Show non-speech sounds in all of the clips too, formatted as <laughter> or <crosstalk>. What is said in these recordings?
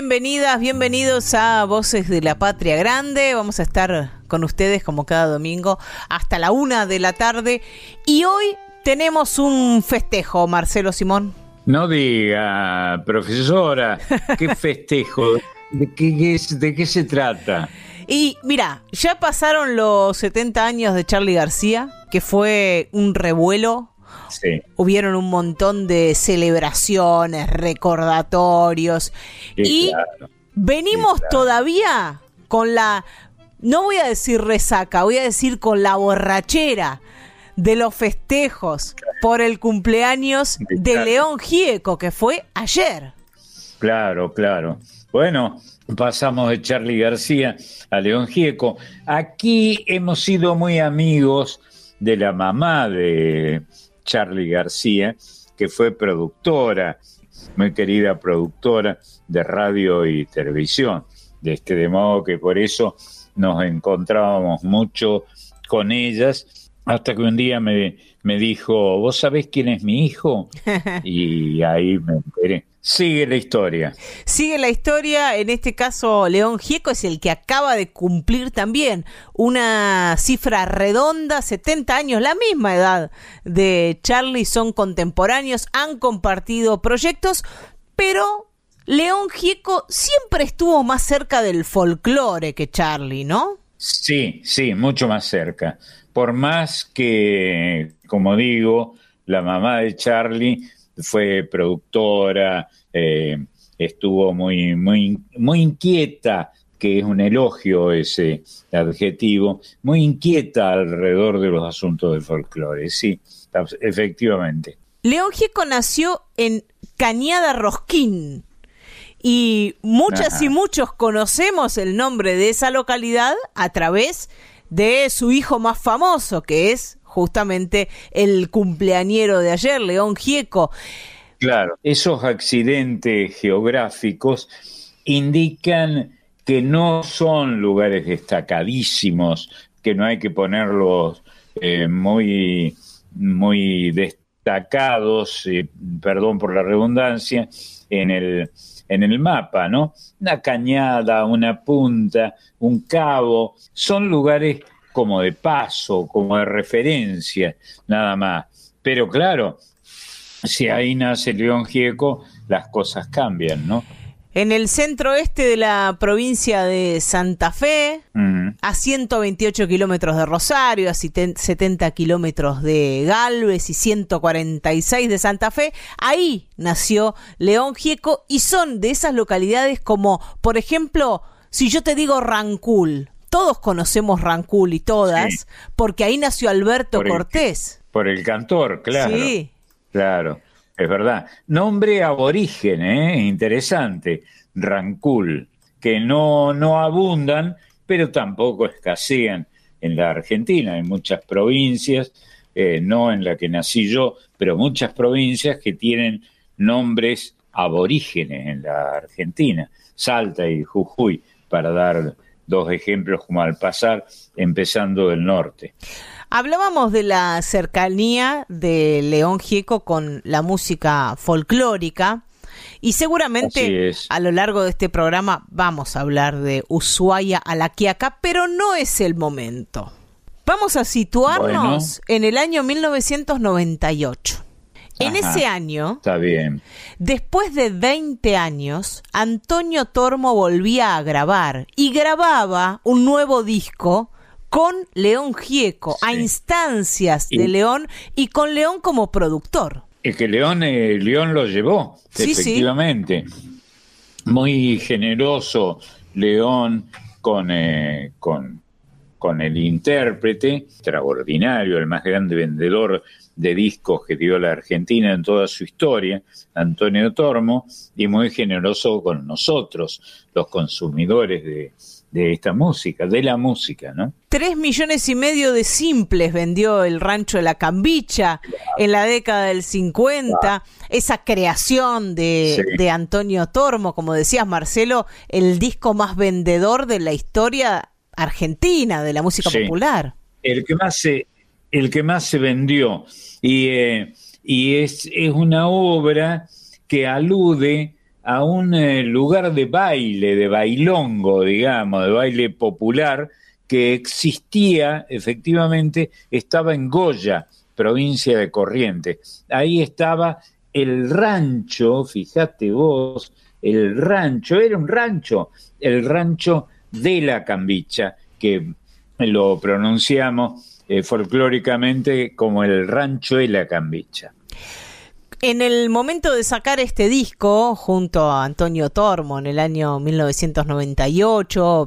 Bienvenidas, bienvenidos a Voces de la Patria Grande. Vamos a estar con ustedes como cada domingo hasta la una de la tarde. Y hoy tenemos un festejo, Marcelo Simón. No diga, profesora, ¿qué <laughs> festejo? ¿De qué, ¿De qué se trata? Y mira, ya pasaron los 70 años de Charlie García, que fue un revuelo Hubieron un montón de celebraciones, recordatorios. y venimos todavía con la, no voy a decir resaca, voy a decir con la borrachera de los festejos por el cumpleaños de León Gieco, que fue ayer. Claro, claro. Bueno, pasamos de Charlie García a León Gieco. Aquí hemos sido muy amigos de la mamá de Charlie García, que fue productora, muy querida productora de radio y televisión. De, este, de modo que por eso nos encontrábamos mucho con ellas, hasta que un día me, me dijo, ¿vos sabés quién es mi hijo? <laughs> Y ahí me enteré. Sigue la historia. Sigue la historia, en este caso León Gieco es el que acaba de cumplir también una cifra redonda, 70 años, la misma edad de Charlie, son contemporáneos, han compartido proyectos, pero León Gieco siempre estuvo más cerca del folclore que Charlie, ¿no? Sí, sí, mucho más cerca. Por más que, como digo, la mamá de Charlie fue productora, eh, estuvo muy, muy, muy inquieta, que es un elogio ese adjetivo, muy inquieta alrededor de los asuntos del folclore, sí, efectivamente. León Gieco nació en Cañada Rosquín y muchas y muchos conocemos el nombre de esa localidad a través de su hijo más famoso, que es justamente el cumpleañero de ayer, León Gieco. Claro, esos accidentes geográficos indican que no son lugares destacadísimos, que no hay que ponerlos eh, muy, muy destacados, eh, perdón por la redundancia, en el, en el mapa, ¿no? Una cañada, una punta, un cabo, son lugares como de paso, como de referencia, nada más. Pero claro, si ahí nace León Gieco, las cosas cambian, ¿no? En el centro oeste de la provincia de Santa Fe, a 128 kilómetros de Rosario, a 70 kilómetros de Galvez y 146 de Santa Fe, ahí nació León Gieco y son de esas localidades como, por ejemplo, si yo te digo Rancul, todos conocemos Rancul y todas, porque ahí nació Alberto Cortés. por el cantor, claro. Sí. Claro, es verdad. Nombre aborigen, ¿eh? interesante, Rancul, que no, no abundan, pero tampoco escasean en la Argentina. Hay muchas provincias, eh, no en la que nací yo, pero muchas provincias que tienen nombres aborígenes en la Argentina. Salta y Jujuy, para dar dos ejemplos como al pasar, empezando del norte. Hablábamos de la cercanía de León Gieco con la música folclórica y seguramente a lo largo de este programa vamos a hablar de Ushuaia a la Quiaca, pero no es el momento. Vamos a situarnos en el año 1998. En ese año, está bien. después de 20 años, Antonio Tormo volvía a grabar y grababa un nuevo disco con León Gieco, a instancias de León y con León como productor. Es que León, eh, León lo llevó, efectivamente. muy generoso León con, eh, con, con el intérprete, extraordinario, el más grande vendedor de discos que dio la Argentina en toda su historia, Antonio Tormo, y muy generoso con nosotros, los consumidores de, de esta música, de la música, ¿no? Tres millones y medio de simples vendió el rancho de la Cambicha en la década del 50. Esa creación de, de, Antonio Tormo, como decías Marcelo, el disco más vendedor de la historia argentina, de la música popular. El que más se, el que más se vendió. Y, eh, y es, es una obra que alude a un eh, lugar de baile, de bailongo, digamos, de baile popular, que existía, efectivamente, estaba en Goya, provincia de Corrientes. Ahí estaba el rancho, fíjate vos, el rancho, era un rancho, el rancho de la Cambicha, que lo pronunciamos eh, folclóricamente como el rancho de la Cambicha. En el momento de sacar este disco, junto a Antonio Tormo en el año 1998,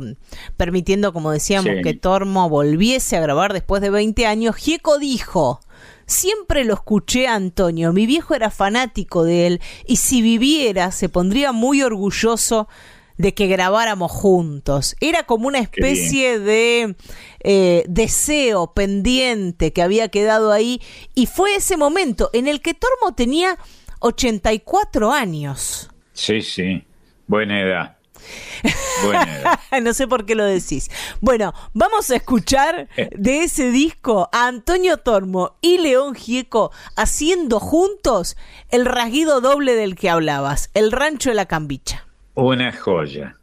permitiendo, como decíamos, que Tormo volviese a grabar después de 20 años, Gieco dijo, Siempre lo escuché a Antonio, mi viejo era fanático de él y si viviera se pondría muy orgulloso de que grabáramos juntos. Era como una especie de eh, deseo pendiente que había quedado ahí y fue ese momento en el que Tormo tenía 84 años. Sí, sí, buena edad. Buena edad. <laughs> no sé por qué lo decís. Bueno, vamos a escuchar eh. de ese disco a Antonio Tormo y León Gieco haciendo juntos el rasguido doble del que hablabas, el rancho de la cambicha. Una joya.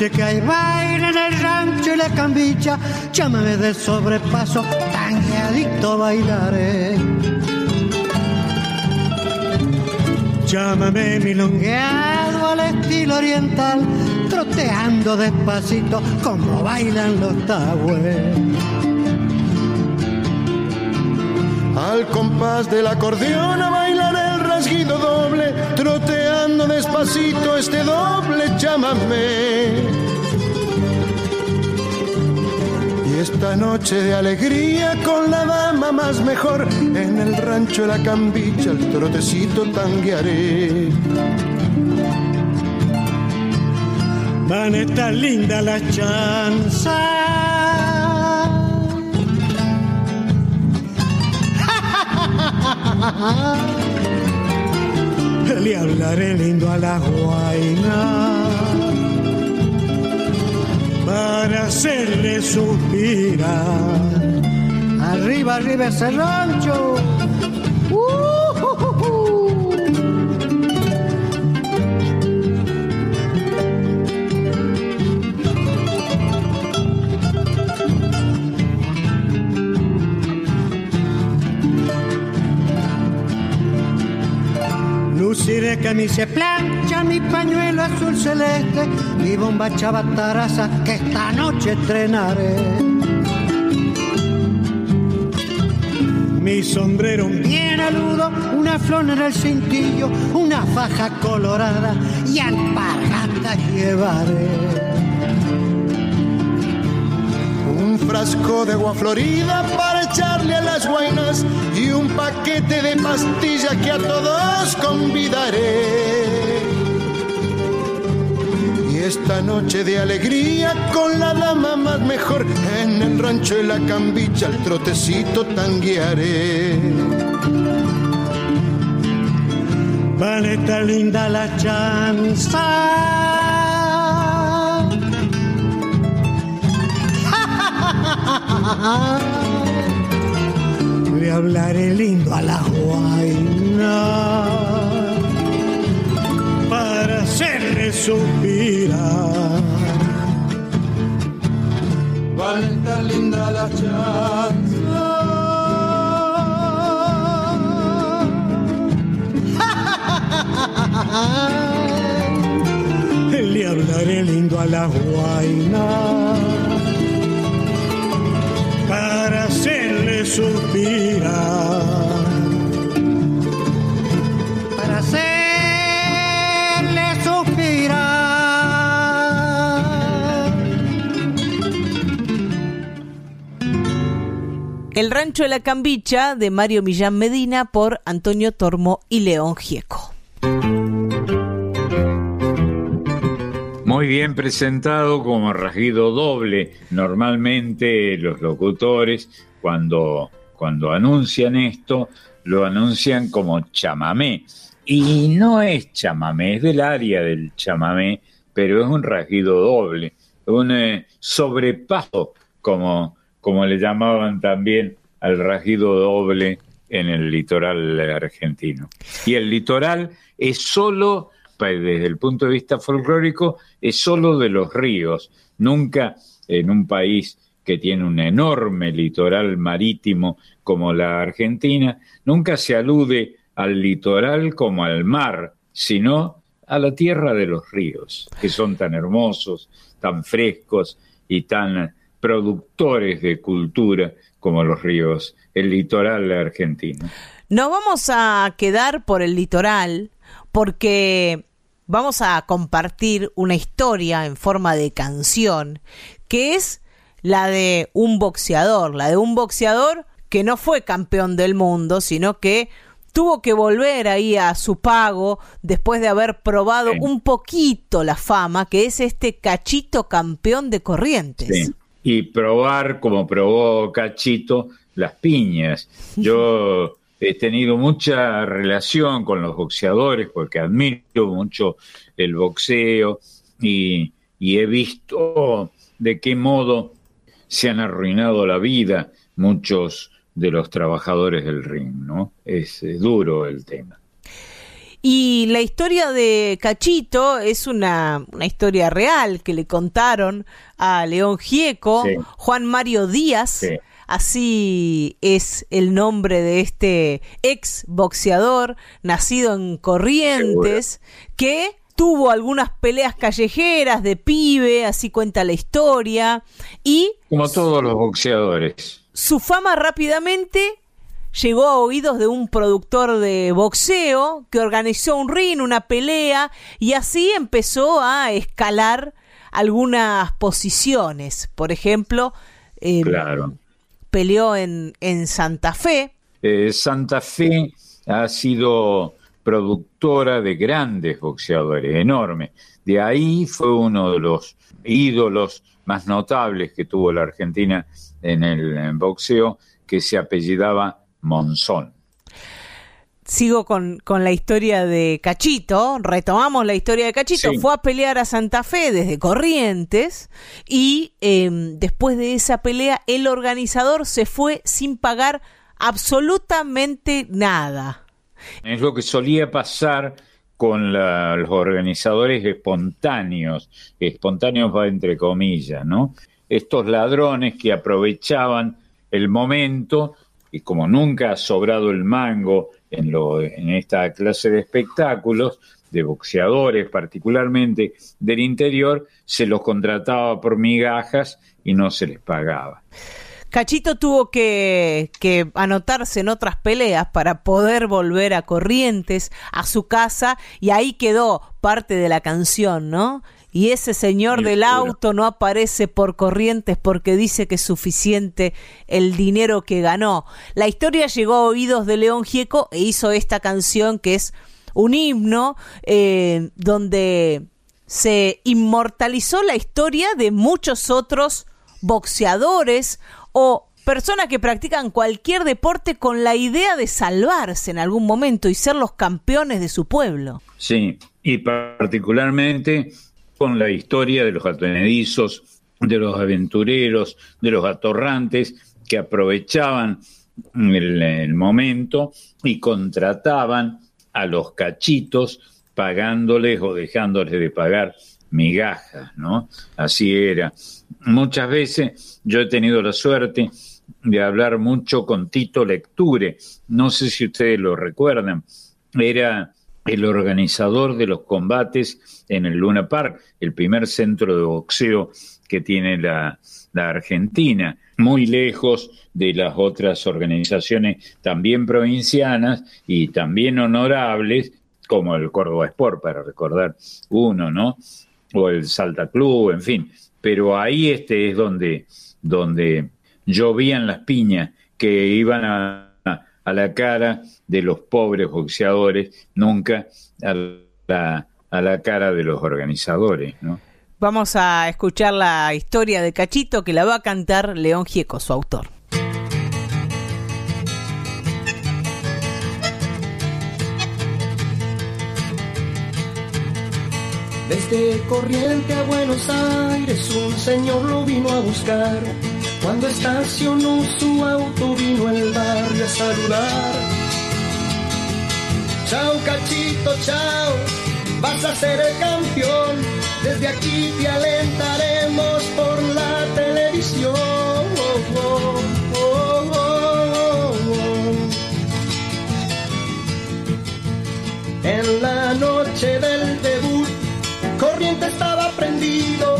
Noche que hay baile en el rancho y la cambicha, llámame de sobrepaso adicto bailaré. Llámame milongueado al estilo oriental, troteando despacito como bailan los tahues. Al compás del acordeón a bailar el rasguido doble, despacito este doble, llámame esta noche de alegría con la dama más mejor en el rancho de la cambicha el trotecito tanguearé. Van estar linda la chanza. <laughs> Le hablaré lindo a la guaina para hacerle suspirar. Arriba, arriba ese rancho. Luciré camisa plancha, mi pañuelo azul celeste, mi bomba chavataraza que esta noche estrenaré. Mi sombrero bien aludo, una flor en el cintillo, una faja colorada y alpargata llevaré frasco de agua florida para echarle a las guainas y un paquete de pastillas que a todos convidaré. Y esta noche de alegría con la dama más mejor en el rancho de la cambicha el trotecito tanguearé. Vale, tan linda la chanza <laughs> Le hablaré lindo a la guaina para hacerle suspirar. Van linda la chanza. Le hablaré lindo a la guaina suspirar. Para hacerle suspirar. El rancho de la cambicha de Mario Millán Medina por Antonio Tormo y León Gieco. Muy bien presentado como rasguido doble. Normalmente los locutores cuando, cuando anuncian esto lo anuncian como chamamé. Y no es chamamé, es del área del chamamé, pero es un rasguido doble, un eh, sobrepaso, como, como le llamaban también al rasguido doble en el litoral argentino. Y el litoral es solo desde el punto de vista folclórico, es solo de los ríos. Nunca en un país que tiene un enorme litoral marítimo como la Argentina, nunca se alude al litoral como al mar, sino a la tierra de los ríos, que son tan hermosos, tan frescos y tan productores de cultura como los ríos, el litoral argentino. No vamos a quedar por el litoral porque vamos a compartir una historia en forma de canción, que es la de un boxeador, la de un boxeador que no fue campeón del mundo, sino que tuvo que volver ahí a su pago después de haber probado un poquito la fama, que es este cachito campeón de corrientes. Y probar, como probó Cachito, las piñas. <laughs> Yo he tenido mucha relación con los boxeadores porque admiro mucho el boxeo y, he visto de qué modo se han arruinado la vida muchos de los trabajadores del ring, ¿no? Es, duro el tema. Y la historia de Cachito es una, una, historia real que le contaron a León Gieco, Juan Mario Díaz, Así es el nombre de este ex boxeador nacido en Corrientes que tuvo algunas peleas callejeras de pibe, así cuenta la historia y como todos los boxeadores. Su fama rápidamente llegó a oídos de un productor de boxeo que organizó un ring, una pelea, y así empezó a escalar algunas posiciones. Por ejemplo, em, claro peleó en, en Santa Fe. Eh, Santa Fe ha sido productora de grandes boxeadores, enormes. De ahí fue uno de los ídolos más notables que tuvo la Argentina en el boxeo, que se apellidaba Monzón sigo con, la historia de Cachito, retomamos la historia de Cachito, fue a pelear a Santa Fe desde Corrientes y em, después de esa pelea el organizador se fue sin pagar absolutamente nada. Es lo que solía pasar con los organizadores espontáneos, espontáneos va entre comillas, ¿no? Estos ladrones que aprovechaban el momento y como nunca ha sobrado el mango en, lo, en esta clase de espectáculos, de boxeadores particularmente del interior, se los contrataba por migajas y no se les pagaba. Cachito tuvo que, que, anotarse en otras peleas para poder volver a Corrientes, a su casa, y ahí quedó parte de la canción, ¿no? y ese señor del auto no aparece por corrientes porque dice que es suficiente el dinero que ganó. La historia llegó a oídos de León Gieco e hizo esta canción que es un himno eh, donde se inmortalizó la historia de muchos otros boxeadores o personas que practican cualquier deporte con la idea de salvarse en algún momento y ser los campeones de su pueblo. Sí, y particularmente con la historia de los atenedizos, de los aventureros, de los atorrantes que aprovechaban el, momento y contrataban a los cachitos pagándoles o dejándoles de pagar migajas, ¿no? Así era. Muchas veces yo he tenido la suerte de hablar mucho con Tito Lecture, no sé si ustedes lo recuerdan, era el organizador de los combates en el Luna Park, el primer centro de boxeo que tiene la, Argentina, muy lejos de las otras organizaciones también provincianas y también honorables, como el Córdoba Sport, para recordar uno, ¿no? O el Salta Club, en fin. Pero ahí este es donde, donde llovían las piñas que iban a a la cara de los pobres boxeadores, nunca a la, a la cara de los organizadores, ¿no? Vamos a escuchar la historia de Cachito que la va a cantar León Gieco, su autor. Desde Corriente a Buenos Aires un señor lo vino a buscar cuando estacionó su auto vino el barrio a saludar. Chao cachito, chao, vas a ser el campeón. Desde aquí te alentaremos por la televisión. en la noche del debut, Estaba prendido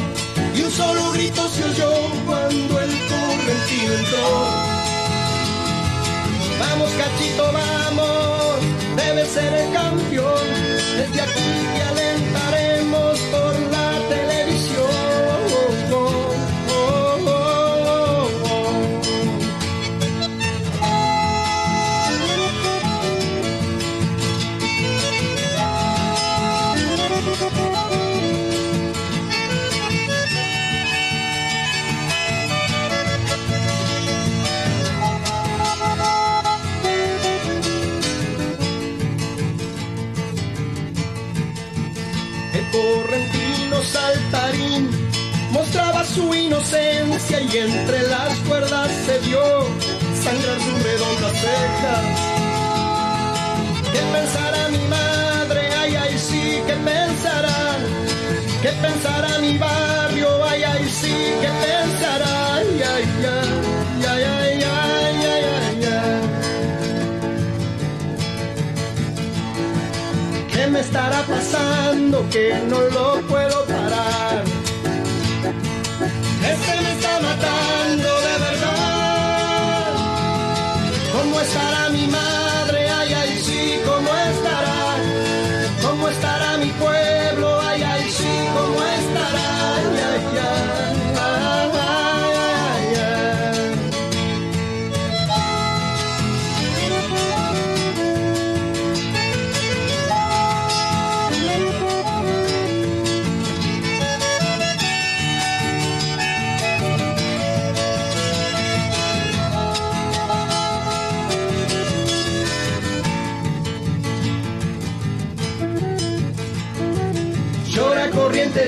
y un solo grito se oyó cuando el correntino entró. Vamos cachito, vamos, debe ser el campeón, desde aquí te su inocencia y entre las cuerdas se vio sangrar su redonda ceja. ¿Qué pensará mi madre? Ay, ay, sí, ¿qué pensará? ¿Qué pensará mi barrio? Ay, ay, sí, ¿qué pensará? Ay, ay, ay, ay, ay, ay, ay, ay, ay. ¿Qué me estará pasando que no lo puedo parar? Jonathan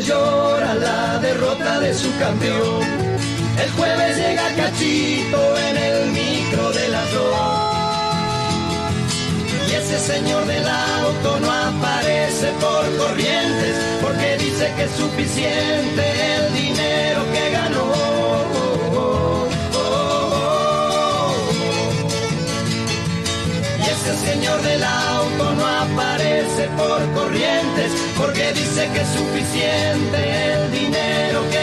llora la derrota de su campeón. El jueves llega Cachito en el micro de dos. Y ese señor del auto no aparece por corrientes porque dice que es suficiente el dinero que ganó. Y ese señor del auto no por corrientes porque dice que es suficiente el dinero que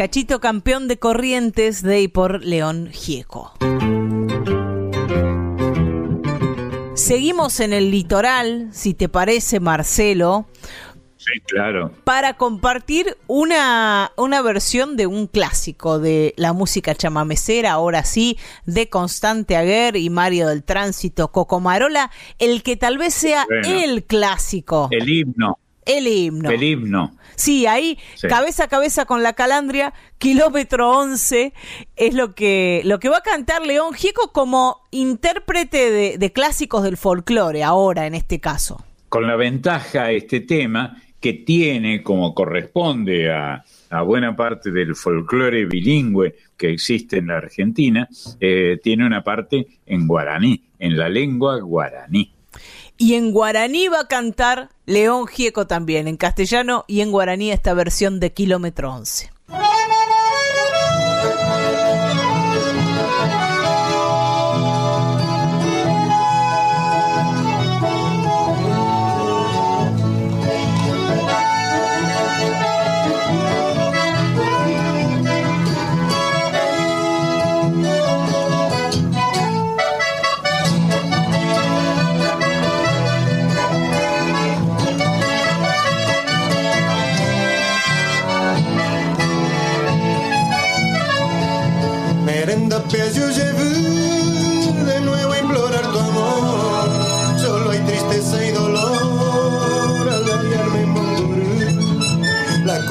Cachito campeón de Corrientes de y por León Gieco. Seguimos en el litoral, si te parece, Marcelo. Sí, claro. Para compartir una, una versión de un clásico de la música chamamecera, ahora sí, de Constante Aguer y Mario del Tránsito, Cocomarola, el que tal vez sea el clásico. El himno. El himno. El himno. Sí, ahí cabeza a cabeza con la calandria, kilómetro 11, es lo que, lo que va a cantar León Gieco como intérprete de, clásicos del folclore, ahora en este caso. con la ventaja este tema que tiene, como corresponde a, buena parte del folclore bilingüe que existe en la Argentina, eh, tiene una parte en guaraní, en la lengua guaraní. Y en guaraní va a cantar León Gieco también, en castellano y en guaraní esta versión de Kilómetro 11.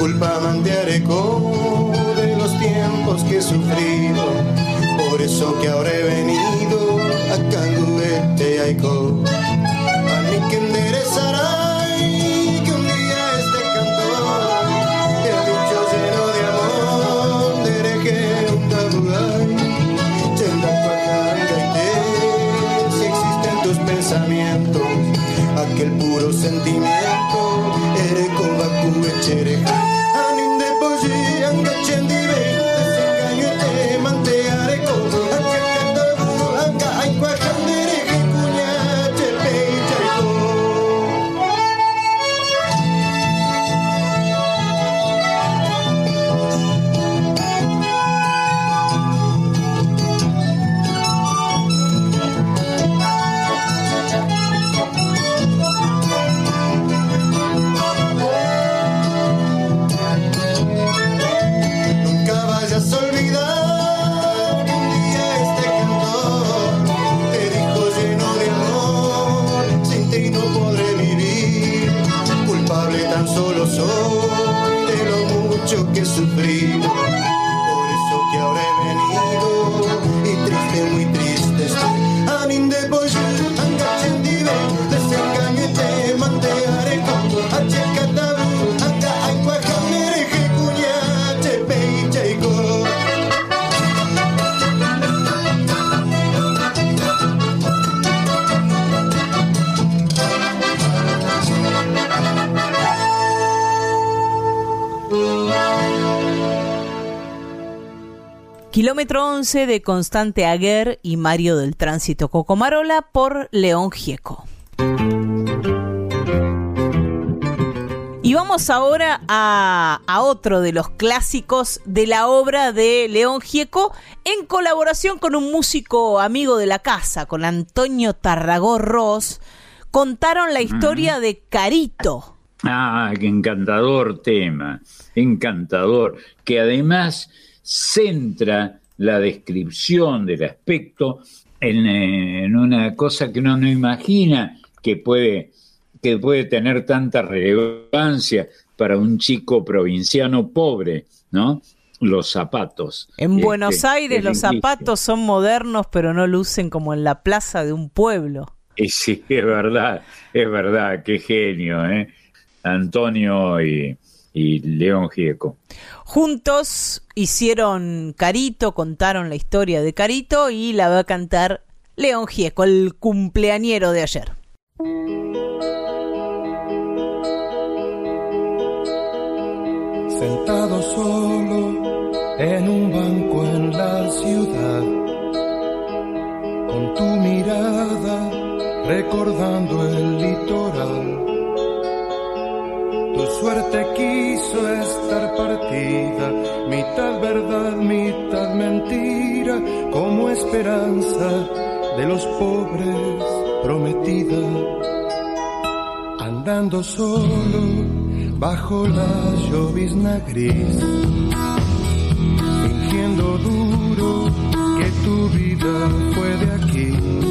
Morir. La culpa mantearé de los tiempos que he sufrido. Por eso que ahora he venido a canduete Aiko. A mí que enderezará aquel puro sentimiento, ere kobaku echereja. Kilómetro 11 de Constante Aguer y Mario del Tránsito Cocomarola por León Gieco. Y vamos ahora a, a, otro de los clásicos de la obra de León Gieco en colaboración con un músico amigo de la casa, con Antonio Tarragó Ross. Contaron la historia de Carito. Ah, qué encantador tema, encantador, que además centra la descripción del aspecto en, una cosa que uno no imagina que puede, que puede tener tanta relevancia para un chico provinciano pobre, ¿no? Los zapatos. En este, Buenos Aires los zapatos son modernos, pero no lucen como en la plaza de un pueblo. Y sí, es verdad, es verdad, qué genio, ¿eh? Antonio y, y León Gieco. Juntos hicieron Carito, contaron la historia de Carito y la va a cantar León Gieco, el cumpleañero de ayer. Sentado solo en un banco en la ciudad, con tu mirada recordando el litoral tu suerte quiso estar partida, mitad verdad, mitad mentira, como esperanza de los pobres prometida. Andando solo bajo la llovizna gris, fingiendo duro que tu vida fue de aquí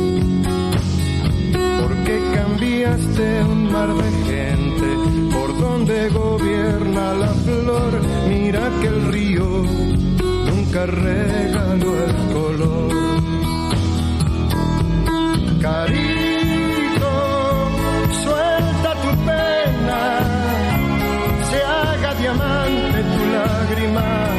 que cambiaste un mar de gente por donde gobierna la flor. Mira que el río nunca regaló el color. Carito, suelta tu pena, se haga diamante tu lágrima.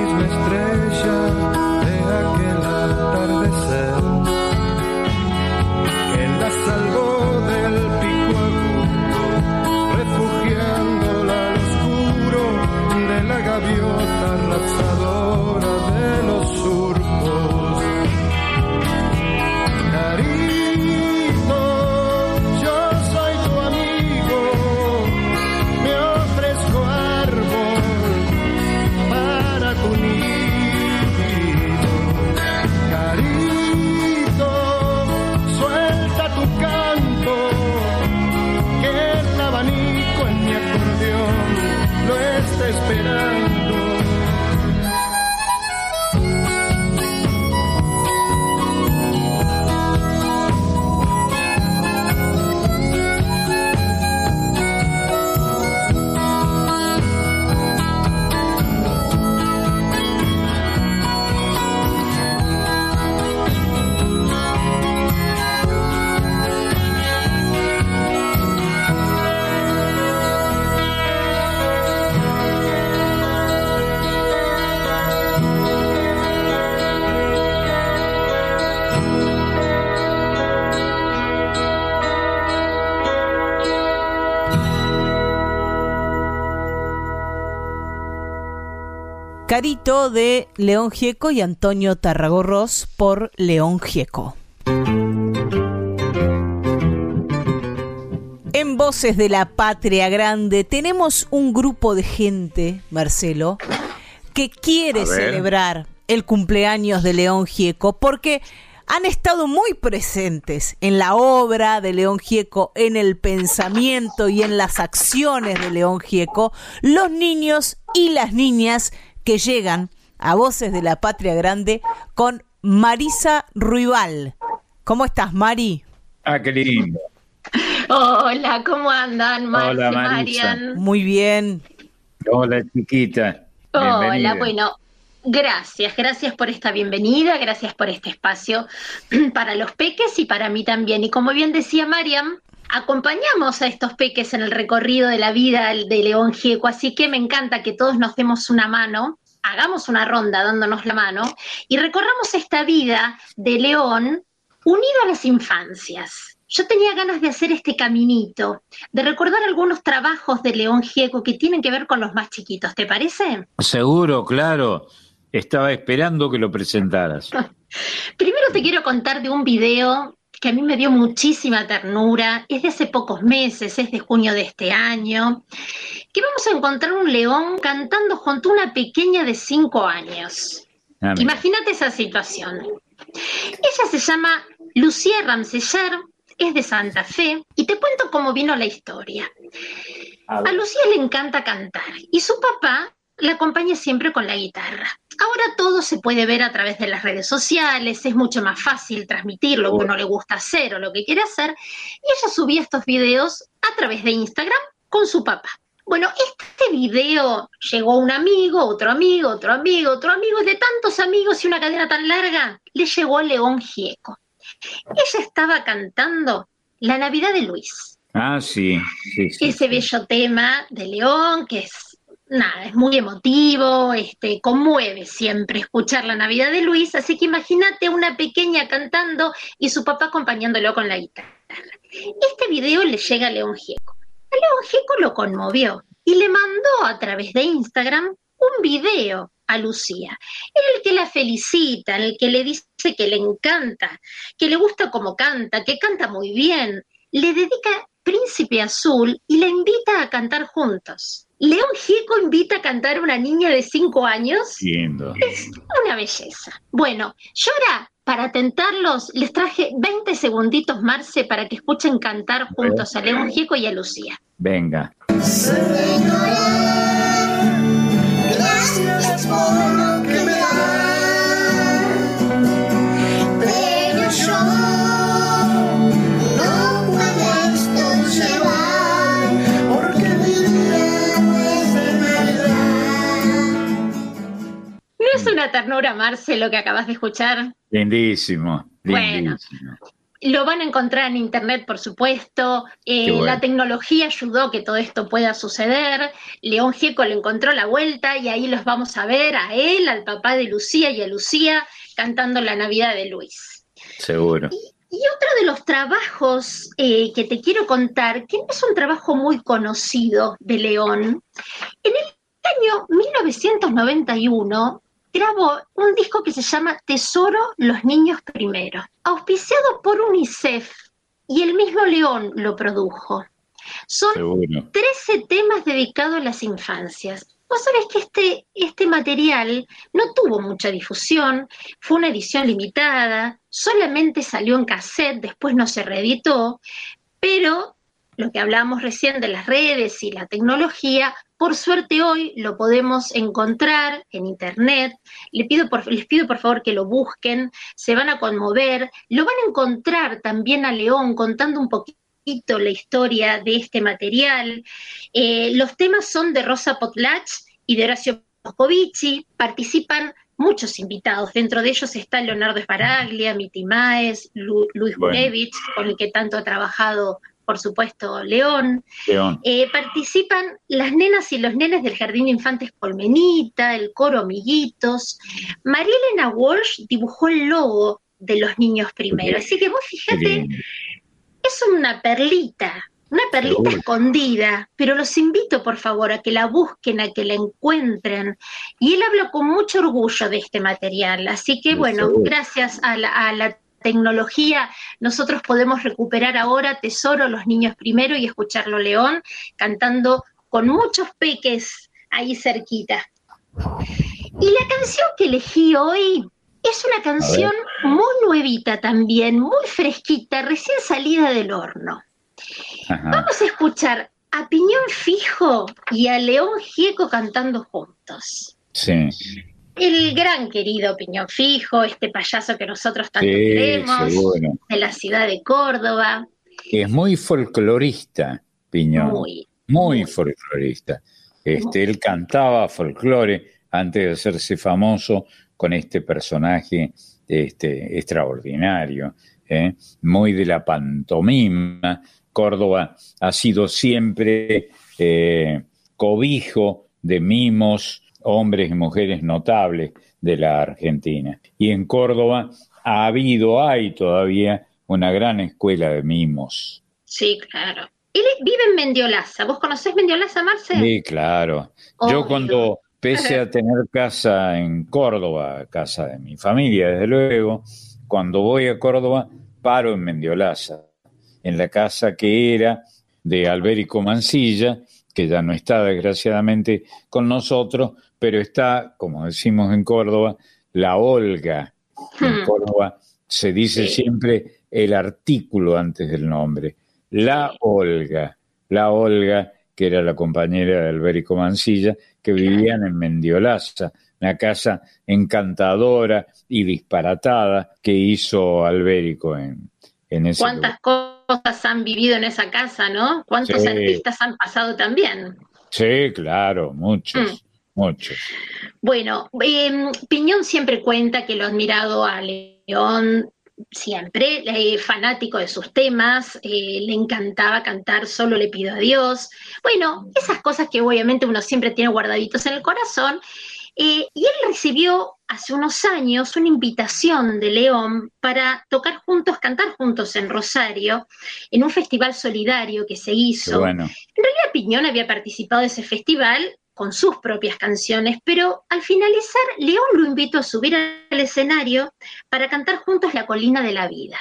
misma estrella de aquel Carito de León Gieco y Antonio Tarragorros por León Gieco. En Voces de la Patria Grande tenemos un grupo de gente, Marcelo, que quiere celebrar el cumpleaños de León Gieco porque han estado muy presentes en la obra de León Gieco, en el pensamiento y en las acciones de León Gieco, los niños y las niñas que llegan a Voces de la Patria Grande con Marisa Ruibal. ¿Cómo estás, Mari? Ah, qué lindo. Hola, ¿cómo andan, Hola, Marisa. Muy bien. Hola, chiquita. Hola, bueno, gracias, gracias por esta bienvenida, gracias por este espacio <clears throat> para los peques y para mí también. Y como bien decía Mariam, acompañamos a estos peques en el recorrido de la vida de León Gieco, así que me encanta que todos nos demos una mano, hagamos una ronda dándonos la mano y recorramos esta vida de León unido a las infancias. Yo tenía ganas de hacer este caminito, de recordar algunos trabajos de León Gieco que tienen que ver con los más chiquitos, ¿te parece? Seguro, claro. Estaba esperando que lo presentaras. <laughs> Primero te quiero contar de un video que a mí me dio muchísima ternura, es de hace pocos meses, es de junio de este año, que vamos a encontrar un león cantando junto a una pequeña de cinco años. Ah, Imagínate esa situación. Ella se llama Lucía Ramseyer, es de Santa Fe, y te cuento cómo vino la historia. A Lucía le encanta cantar y su papá la acompaña siempre con la guitarra. Ahora todo se puede ver a través de las redes sociales, es mucho más fácil transmitir lo que uno le gusta hacer o lo que quiere hacer, y ella subía estos videos a través de Instagram con su papá. Bueno, este video llegó un amigo, otro amigo, otro amigo, otro amigo, de tantos amigos y una cadena tan larga, le llegó a León Gieco. Ella estaba cantando La Navidad de Luis. Ah, sí, sí, sí Ese bello tema de León, que es nada, es muy emotivo, este, conmueve siempre escuchar la Navidad de Luis, así que imagínate una pequeña cantando y su papá acompañándolo con la guitarra. Este video le llega a León Gieco. A León Gieco lo conmovió y le mandó a través de Instagram un video a Lucía, en el que la felicita, en el que le dice que le encanta, que le gusta como canta, que canta muy bien, le dedica Príncipe Azul y la invita a cantar juntos. León Gieco invita a cantar a una niña de 5 años. Es una belleza. Bueno, yo ahora, para tentarlos, les traje 20 segunditos, Marce, para que escuchen cantar juntos a León Gieco y a Lucía. Venga. Es una ternura, Marce, lo que acabas de escuchar. Lindísimo, Bueno. lindísimo. Lo van a encontrar en internet, por supuesto. Eh, bueno. La tecnología ayudó a que todo esto pueda suceder. León Gieco le encontró la vuelta y ahí los vamos a ver a él, al papá de Lucía y a Lucía cantando la Navidad de Luis. Seguro. Y otro de los trabajos eh, que te quiero contar, que no es un trabajo muy conocido de León, en el año 1991 grabó un disco que se llama Tesoro los niños primero, auspiciado por UNICEF y el mismo León lo produjo. Son Seguro. 13 temas dedicados a las infancias. Vos sabés que este, este material no tuvo mucha difusión, fue una edición limitada, solamente salió en cassette, después no se reeditó, pero lo que hablábamos recién de las redes y la tecnología, por suerte hoy lo podemos encontrar en internet. Les pido, por, les pido por favor que lo busquen, se van a conmover, lo van a encontrar también a León contando un poquito la historia de este material. Eh, los temas son de Rosa Potlach y de Horacio Moscovici, participan muchos invitados, dentro de ellos está Leonardo Esparaglia, Miti Maes, Lu- Luis Bueno. Gurevich, con el que tanto ha trabajado, por supuesto, León. León. Eh, participan las nenas y los nenes del Jardín de Infantes Colmenita, el coro Amiguitos. María Elena Walsh dibujó el logo de los niños primero. Así que vos fíjate, es una perlita, una perlita escondida, pero los invito por favor a que la busquen, a que la encuentren. Y él habla con mucho orgullo de este material, así que bueno, gracias a la, a la tecnología, nosotros podemos recuperar ahora Tesoro, los niños primero, y escucharlo León cantando con muchos peques ahí cerquita. Y la canción que elegí hoy es una canción muy nuevita también, muy fresquita, recién salida del horno. Ajá. Vamos a escuchar a Piñón Fijo y a León Gieco cantando juntos. Sí, El gran querido Piñón Fijo, este payaso que nosotros tanto sí, queremos, seguro. de la ciudad de Córdoba, Es muy folclorista, Piñón. muy. muy folclorista. Este, él cantaba folclore antes de hacerse famoso con este personaje este, extraordinario, ¿eh? muy de la pantomima. Córdoba ha sido siempre eh, cobijo de mimos, hombres y mujeres notables de la Argentina. Y en Córdoba ha habido, hay todavía, una gran escuela de mimos. Sí, claro. Él vive en Mendiolaza. ¿Vos conocés Mendiolaza, Marce? Sí, claro. Yo cuando, pese a tener casa en Córdoba, casa de mi familia, desde luego, cuando voy a Córdoba, paro en Mendiolaza, en la casa que era de Albérico Mancilla, que ya no está desgraciadamente con nosotros, pero está, como decimos en Córdoba, la Olga. En Hmm. Córdoba se dice Sí. siempre el artículo antes del nombre. La Olga, la Olga, que era la compañera de Albérico Mancilla, que vivían en Mendiolaza, una casa encantadora y disparatada que hizo Albérico en, en ese ¿Cuántas cosas han vivido en esa casa, no? ¿Cuántos Sí. artistas han pasado también? Sí, claro, muchos, Mm. Muchos. Bueno, eh, Piñón siempre cuenta que lo ha admirado a León siempre, eh, fanático de sus temas, eh, le encantaba cantar Solo le pido a Dios. Bueno, esas cosas que obviamente uno siempre tiene guardaditos en el corazón. Eh, y él recibió hace unos años una invitación de León para tocar juntos, cantar juntos en Rosario, en un festival solidario que se hizo. bueno. En realidad Piñón había participado de ese festival con sus propias canciones, pero al finalizar León lo invitó a subir al escenario para cantar juntos La colina de la vida.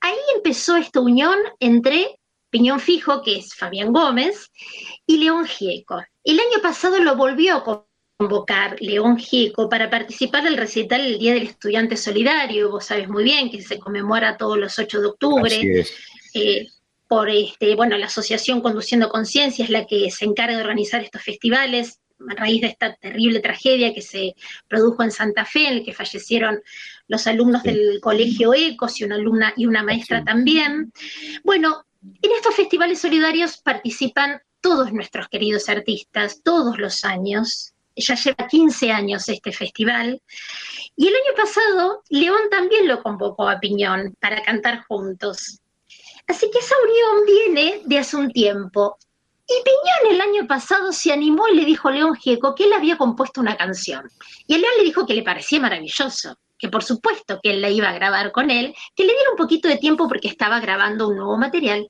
Ahí empezó esta unión entre Piñón Fijo, que es Fabián Gómez, y León Gieco. El año pasado lo volvió a convocar León Gieco para participar del recital el Día del Estudiante Solidario, vos sabes muy bien que se conmemora todos los 8 de octubre Así es. eh, por este, bueno, la Asociación Conduciendo Conciencia es la que se encarga de organizar estos festivales a raíz de esta terrible tragedia que se produjo en Santa Fe, en el que fallecieron los alumnos Sí. del colegio ECOS y una alumna y una maestra Sí. también. Bueno, en estos festivales solidarios participan todos nuestros queridos artistas, todos los años, ya lleva 15 años este festival. Y el año pasado, León también lo convocó a Piñón para cantar juntos. Así que esa unión viene de hace un tiempo. Y Piñón el año pasado se animó y le dijo a León Gieco que él había compuesto una canción. Y el León le dijo que le parecía maravilloso, que por supuesto que él la iba a grabar con él, que le diera un poquito de tiempo porque estaba grabando un nuevo material.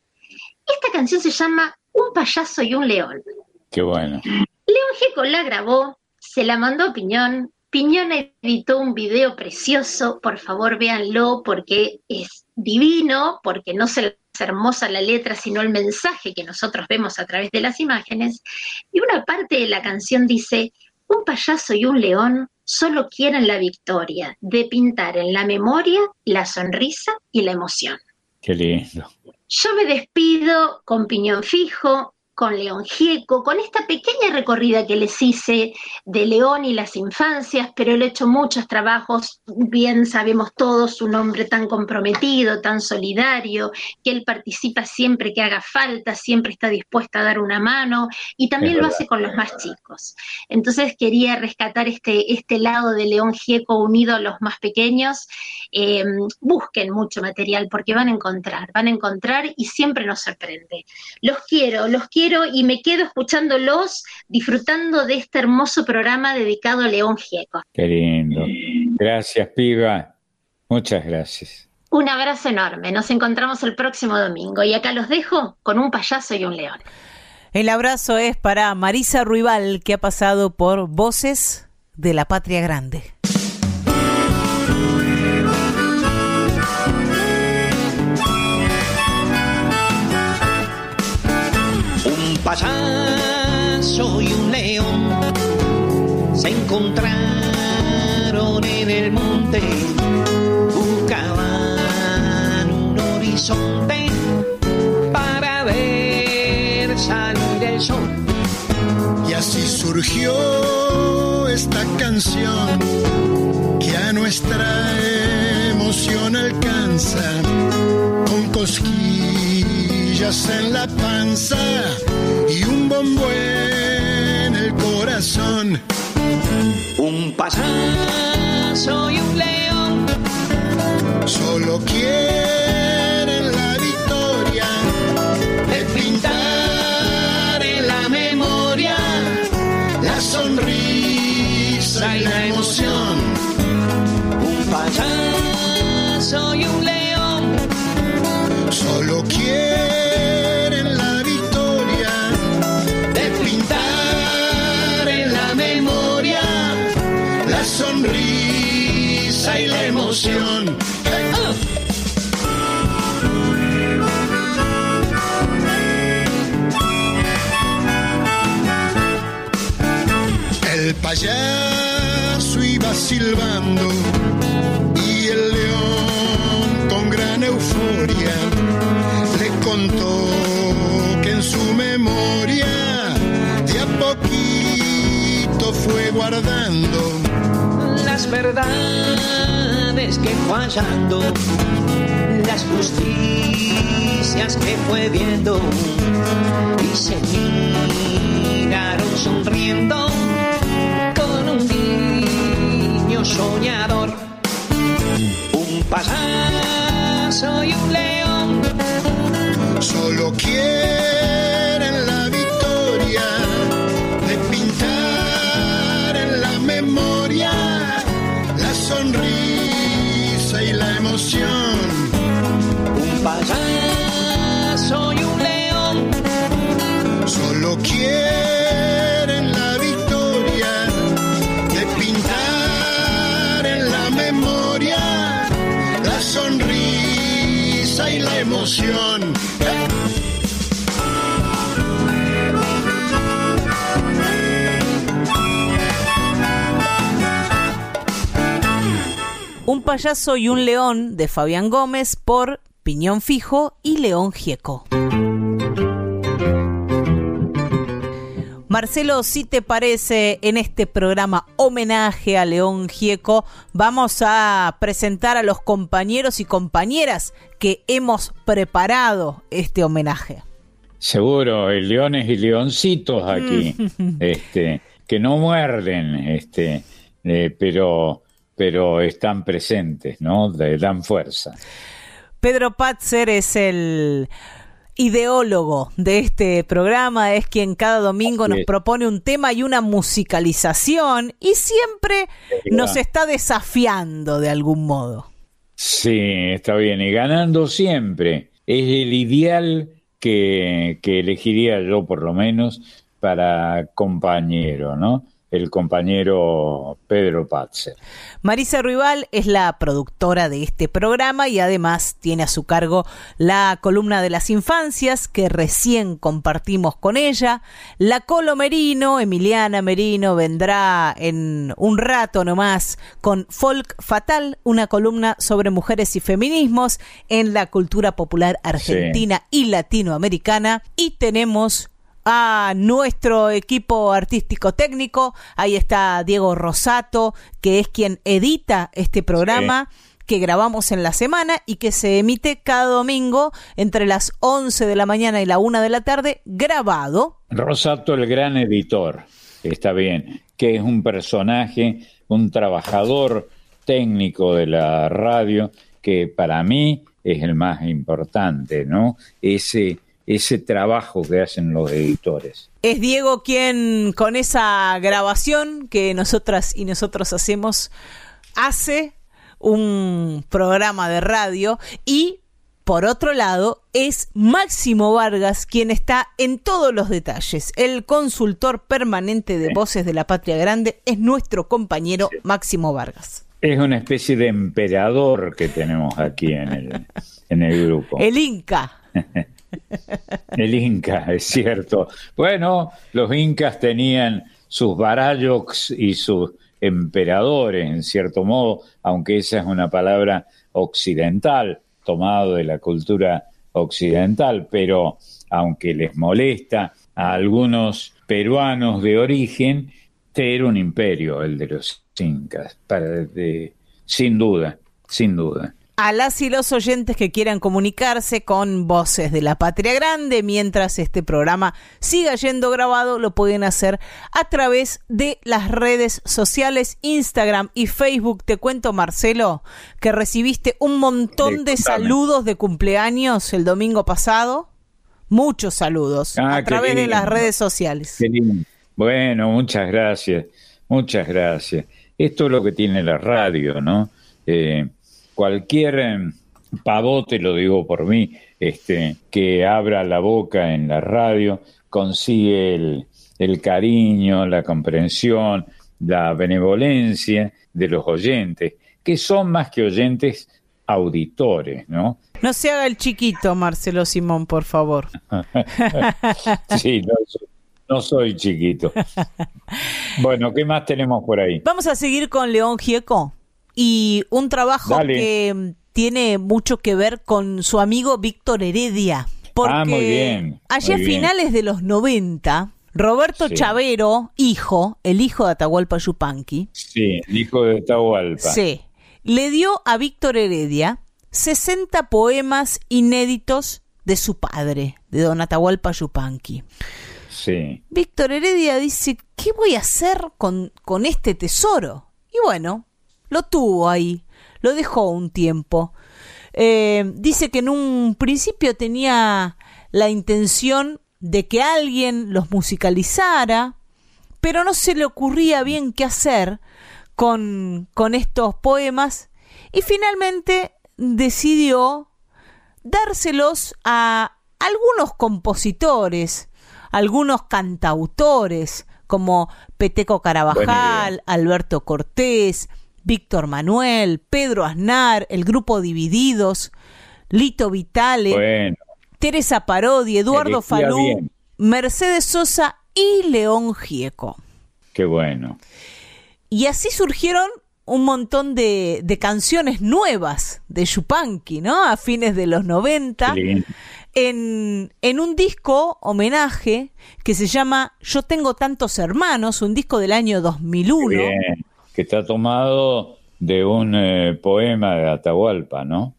Esta canción se llama Un payaso y un león. Qué bueno. León Gieco la grabó, se la mandó a Piñón. Piñón editó un video precioso, por favor véanlo porque es divino, porque no se hermosa la letra, sino el mensaje que nosotros vemos a través de las imágenes. Y una parte de la canción dice, un payaso y un león solo quieren la victoria, de pintar en la memoria la sonrisa y la emoción. Qué lindo. Yo me despido con piñón fijo, con León Gieco, con esta pequeña recorrida que les hice de León y las infancias, pero él ha hecho muchos trabajos, bien sabemos todos, un hombre tan comprometido, tan solidario, que él participa siempre que haga falta, siempre está dispuesto a dar una mano y también lo hace con los más chicos. Entonces quería rescatar este, este lado de León Gieco unido a los más pequeños. Eh, busquen mucho material porque van a encontrar, van a encontrar y siempre nos sorprende. Los quiero, los quiero y me quedo escuchándolos, disfrutando de este hermoso programa dedicado a León Gieco. Qué lindo. Gracias, piba. Muchas gracias. Un abrazo enorme. Nos encontramos el próximo domingo y acá los dejo con un payaso y un león. El abrazo es para Marisa Ruibal, que ha pasado por Voces de la Patria Grande. Payaso y un león se encontraron en el monte, buscaban un horizonte para ver salir el sol. Y así surgió esta canción que a nuestra emoción alcanza con cosquillas en la panza y un bombo en el corazón. Un payaso y un león solo quieren la victoria de pintar en la memoria la sonrisa y la emoción. Un payaso y un león solo quieren El payaso iba silbando y el león con gran euforia le contó que en su memoria de a poquito fue guardando las verdades que fue hallando, las justicias que fue viendo y se miraron sonriendo con un niño soñador, un payaso y un león. Solo quieren solo quieren la victoria de pintar en la memoria la sonrisa y la emoción. Un payaso y un león de Fabián Gómez por Piñón Fijo y León Gieco. Marcelo, si te parece, en este programa homenaje a León Gieco, vamos a presentar a los compañeros y compañeras que hemos preparado este homenaje. Seguro, hay leones y leoncitos aquí. <laughs> este, que no muerden, este, eh, pero, pero están presentes, ¿no? Le dan fuerza. Pedro Patzer es el ideólogo de este programa, es quien cada domingo nos propone un tema y una musicalización y siempre nos está desafiando de algún modo. Sí, está bien, y ganando siempre. Es el ideal que, que elegiría yo por lo menos para compañero, ¿no? El compañero Pedro Patzer. Marisa Ruibal es la productora de este programa y además tiene a su cargo la columna de las infancias que recién compartimos con ella. La Colo Merino, Emiliana Merino, vendrá en un rato nomás con Folk Fatal, una columna sobre mujeres y feminismos en la cultura popular argentina y latinoamericana. Y tenemos a nuestro equipo artístico técnico. Ahí está Diego Rosato, que es quien edita este programa. que grabamos en la semana y que se emite cada domingo entre las 11 de la mañana y la 1 de la tarde, grabado. Rosato, el gran editor, está bien, que es un personaje, un trabajador técnico de la radio, que para mí es el más importante, ¿no? Ese ese trabajo que hacen los editores. Es Diego quien con esa grabación que nosotras y nosotros hacemos hace un programa de radio y por otro lado, es Máximo Vargas quien está en todos los detalles. El consultor permanente de Voces de la Patria Grande es nuestro compañero Máximo Vargas. Es una especie de emperador que tenemos aquí en el, en el grupo. El Inca. <laughs> El Inca, <laughs> es cierto. Bueno, los incas tenían sus barallox y sus emperadores, en cierto modo, aunque esa es una palabra occidental, tomado de la cultura occidental, pero aunque les molesta a algunos peruanos de origen, este era un imperio el de los incas, para, sin duda, sin duda a las y los oyentes que quieran comunicarse con Voces de la Patria Grande mientras este programa siga yendo grabado, lo pueden hacer a través de las redes sociales Instagram y Facebook. Te cuento, Marcelo, que recibiste un montón de saludos de cumpleaños el domingo pasado. Muchos saludos ah, a través de las redes sociales. Bueno, muchas gracias, muchas gracias. Esto es lo que tiene la radio, ¿no? Eh, cualquier em, pavote, lo digo por mí, este, que abra la boca en la radio, consigue el, el cariño, la comprensión, la benevolencia de los oyentes, que son más que oyentes, auditores, ¿no? No se haga el chiquito, Marcelo Simón, por favor. <laughs> sí, no, no, soy chiquito. <laughs> Bueno, ¿qué más tenemos por ahí? Vamos a seguir con León Gieco y un trabajo que tiene mucho que ver con su amigo Víctor Heredia. Porque ah, muy bien, allí a finales de los 90, Roberto Chavero, hijo, el hijo de Atahualpa Yupanqui. Sí, el hijo de Atahualpa. Sí, le dio a Víctor Heredia 60 poemas inéditos de su padre, de don Atahualpa Yupanqui. Sí. Víctor Heredia dice, ¿qué voy a hacer con, con este tesoro? Y bueno, lo tuvo ahí, lo dejó un tiempo. Eh, dice que en un principio tenía la intención de que alguien los musicalizara, pero no se le ocurría bien qué hacer con, con estos poemas y finalmente decidió dárselos a algunos compositores, algunos cantautores, como Peteco Carabajal, Alberto Cortés, Víctor Manuel, Pedro Aznar, el grupo Divididos, Lito Vitale, Teresa Parodi, Eduardo Falú, Mercedes Sosa y León Gieco. Qué bueno. Y así surgieron un montón de, canciones nuevas de Chupanqui, ¿no? A fines de los 90. En, en, un disco homenaje que se llama Yo tengo tantos hermanos, un disco del año 2001. Bien que está tomado de un eh, poema de Atahualpa, ¿no?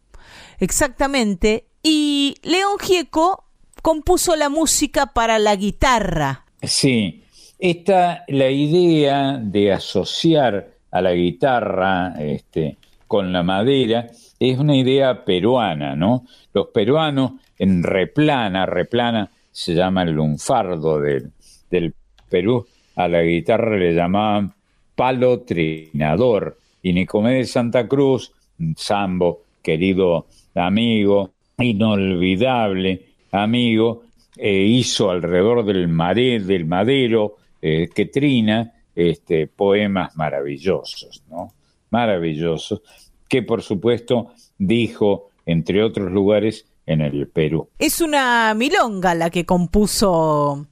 Exactamente. Y León Gieco compuso la música para la guitarra. Sí, Esta, la idea de asociar a la guitarra este, con la madera es una idea peruana, ¿no? Los peruanos en replana, replana se llama el lunfardo del, del Perú, a la guitarra le llamaban palo trinador. Y Nicomé de Santa Cruz, Sambo, querido amigo, inolvidable amigo, eh, hizo alrededor del, del madero eh, que trina este, poemas maravillosos, ¿no? Maravillosos, que por supuesto dijo, entre otros lugares, en el Perú. Es una milonga la que compuso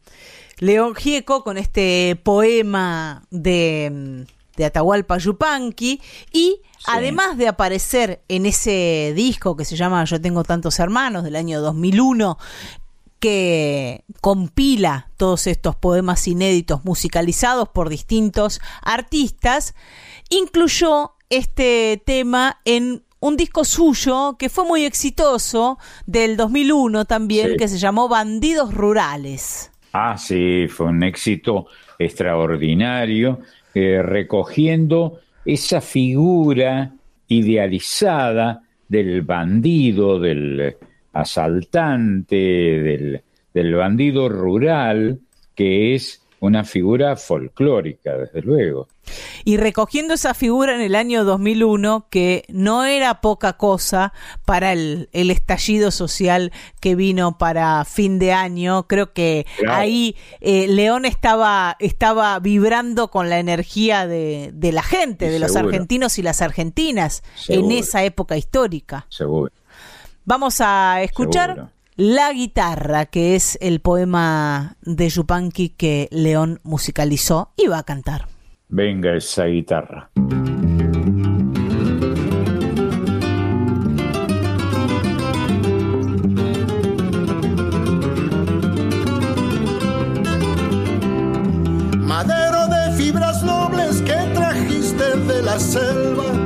León Gieco con este poema de, de Atahualpa Yupanqui y además de aparecer en ese disco que se llama Yo tengo tantos hermanos del año 2001 que compila todos estos poemas inéditos musicalizados por distintos artistas, incluyó este tema en un disco suyo que fue muy exitoso del 2001 también, que se llamó Bandidos Rurales. Ah, sí, fue un éxito extraordinario, eh, recogiendo esa figura idealizada del bandido, del asaltante, del, del bandido rural, que es una figura folclórica, desde luego. Y recogiendo esa figura en el año 2001, que no era poca cosa para el, estallido social que vino para fin de año, creo que ahí eh, León estaba, estaba vibrando con la energía de, la gente, de los argentinos y las argentinas en esa época histórica. Seguro. Vamos a escuchar la guitarra, que es el poema de Yupanqui que León musicalizó y va a cantar. Venga esa guitarra. Madero de fibras nobles que trajiste de la selva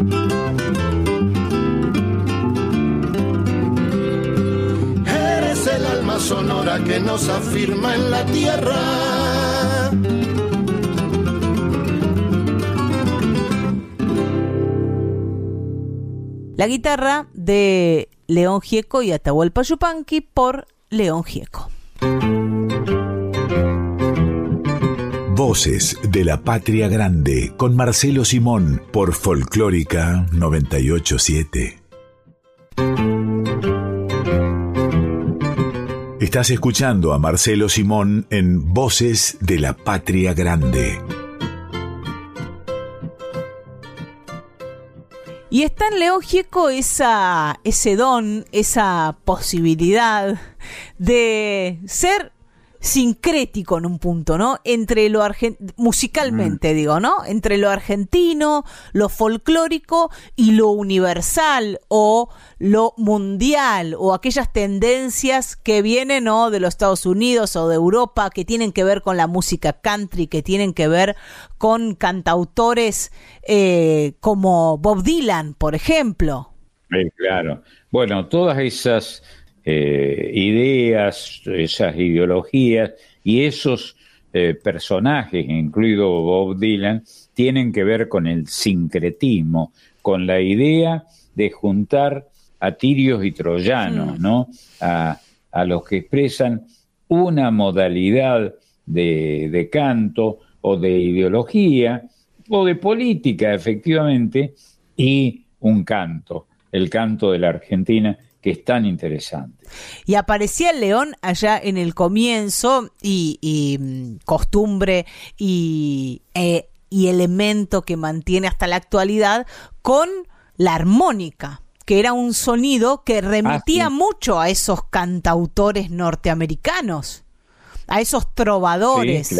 El alma sonora que nos afirma en la tierra. La guitarra de León Gieco y Atahualpa Yupanqui por León Gieco. Voces de la Patria Grande con Marcelo Simón por Folclórica 987. Estás escuchando a Marcelo Simón en Voces de la Patria Grande. Y está en León Gieco esa, ese don, esa posibilidad de ser sincrético en un punto, ¿no? Entre lo musicalmente, mm. digo, ¿no? Entre lo argentino, lo folclórico y lo universal o lo mundial o aquellas tendencias que vienen ¿no? de los Estados Unidos o de Europa que tienen que ver con la música country, que tienen que ver con cantautores eh, como Bob Dylan, por ejemplo. claro. Bueno, todas esas eh, ideas, esas ideologías y esos eh, personajes, incluido Bob Dylan, tienen que ver con el sincretismo, con la idea de juntar a tirios y troyanos. ¿no? A, los que expresan una modalidad de, de canto o de ideología o de política, efectivamente, y un canto, el canto de la Argentina, que es tan interesante. Y aparecía el león allá en el comienzo y, mm, costumbre y, eh, y elemento que mantiene hasta la actualidad con la armónica que era un sonido que remitía ah, mucho a esos cantautores norteamericanos, a esos trovadores. Sí,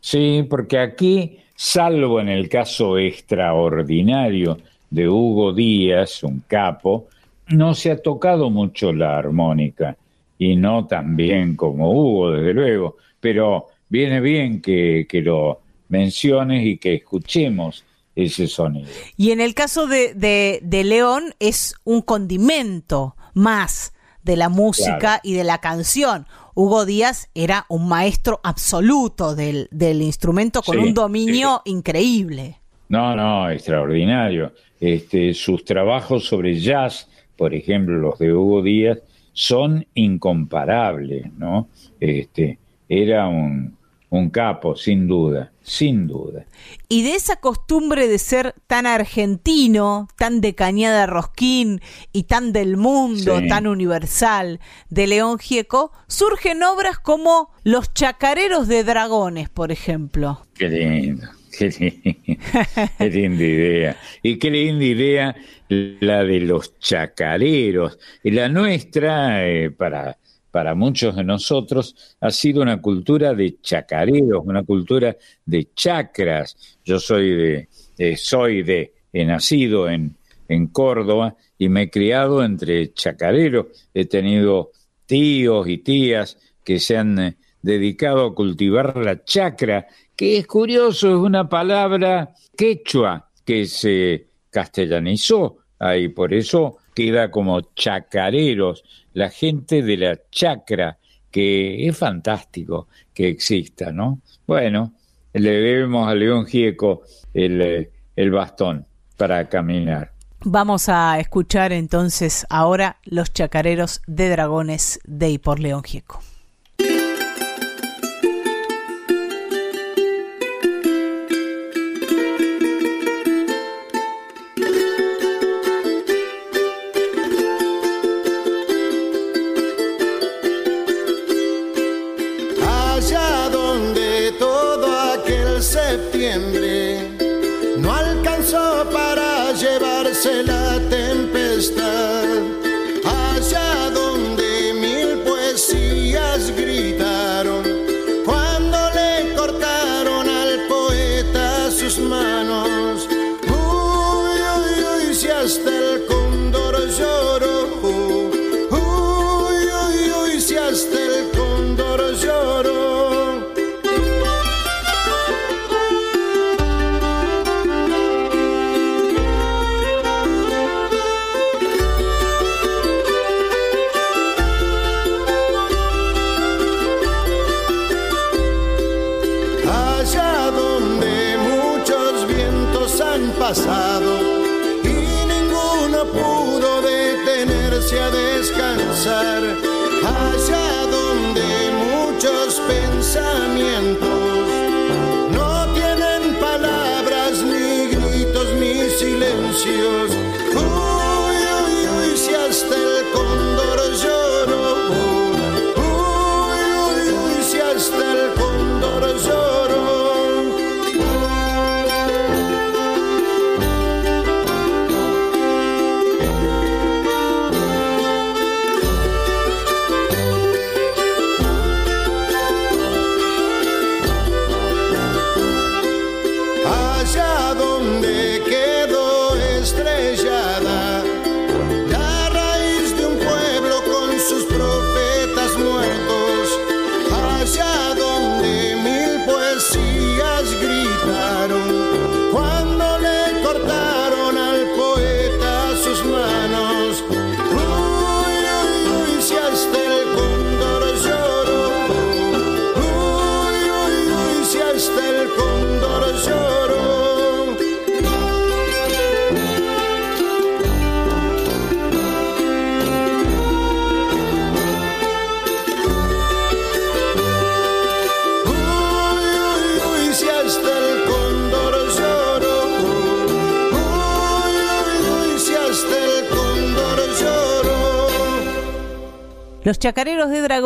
sí, porque aquí, salvo en el caso extraordinario de Hugo Díaz, un capo, no se ha tocado mucho la armónica, y no tan bien como Hugo, desde luego, pero viene bien que, lo menciones y que escuchemos ese sonido. Y en el caso de, de, León es un condimento más de la música y de la canción. Hugo Díaz era un maestro absoluto del, del instrumento con un dominio increíble. No, no, extraordinario. Este, sus trabajos sobre jazz por ejemplo, los de Hugo Díaz, son incomparables, ¿no? Este, era un, un capo, sin duda, sin duda. Y de esa costumbre de ser tan argentino, tan de Cañada Rosquín y tan del mundo, tan universal de León Gieco, surgen obras como Los Chacareros de Dragones, por ejemplo. Qué lindo. Qué linda, idea. Y qué linda idea la de los chacareros. Y la nuestra, eh, para, para muchos de nosotros, ha sido una cultura de chacareros, una cultura de chacras. Yo soy de, soy de, he nacido en, en Córdoba y me he criado entre chacareros. He tenido tíos y tías que se han eh, dedicado a cultivar la chacra que es curioso, es una palabra quechua que se castellanizó ahí, por eso queda como chacareros, la gente de la chacra, que es fantástico que exista, ¿no? Bueno, le debemos a León Gieco el, el bastón para caminar. Vamos a escuchar entonces ahora los chacareros de dragones de y por León Gieco.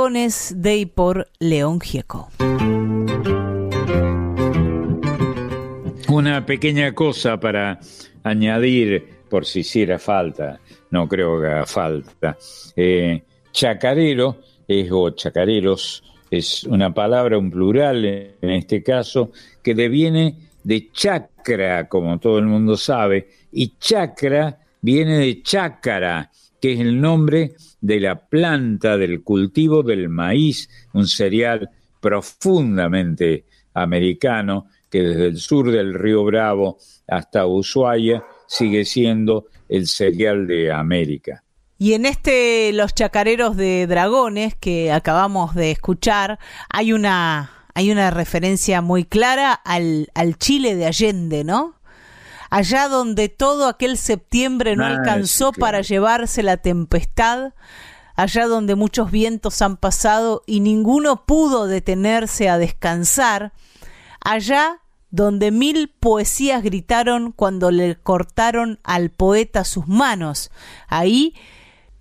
De y por León Gieco. Una pequeña cosa para añadir, por si hiciera falta, no creo que haga falta. Eh, chacarero es, o chacareros es una palabra, un plural en este caso, que deviene de chacra, como todo el mundo sabe, y chacra viene de chácara, que es el nombre de la planta del cultivo del maíz, un cereal profundamente americano que desde el sur del río Bravo hasta Ushuaia sigue siendo el cereal de América. Y en este Los Chacareros de Dragones que acabamos de escuchar, hay una, hay una referencia muy clara al, al Chile de Allende, ¿no? Allá donde todo aquel septiembre no Ah, alcanzó sí, claro. para llevarse la tempestad, allá donde muchos vientos han pasado y ninguno pudo detenerse a descansar, allá donde mil poesías gritaron cuando le cortaron al poeta sus manos. Ahí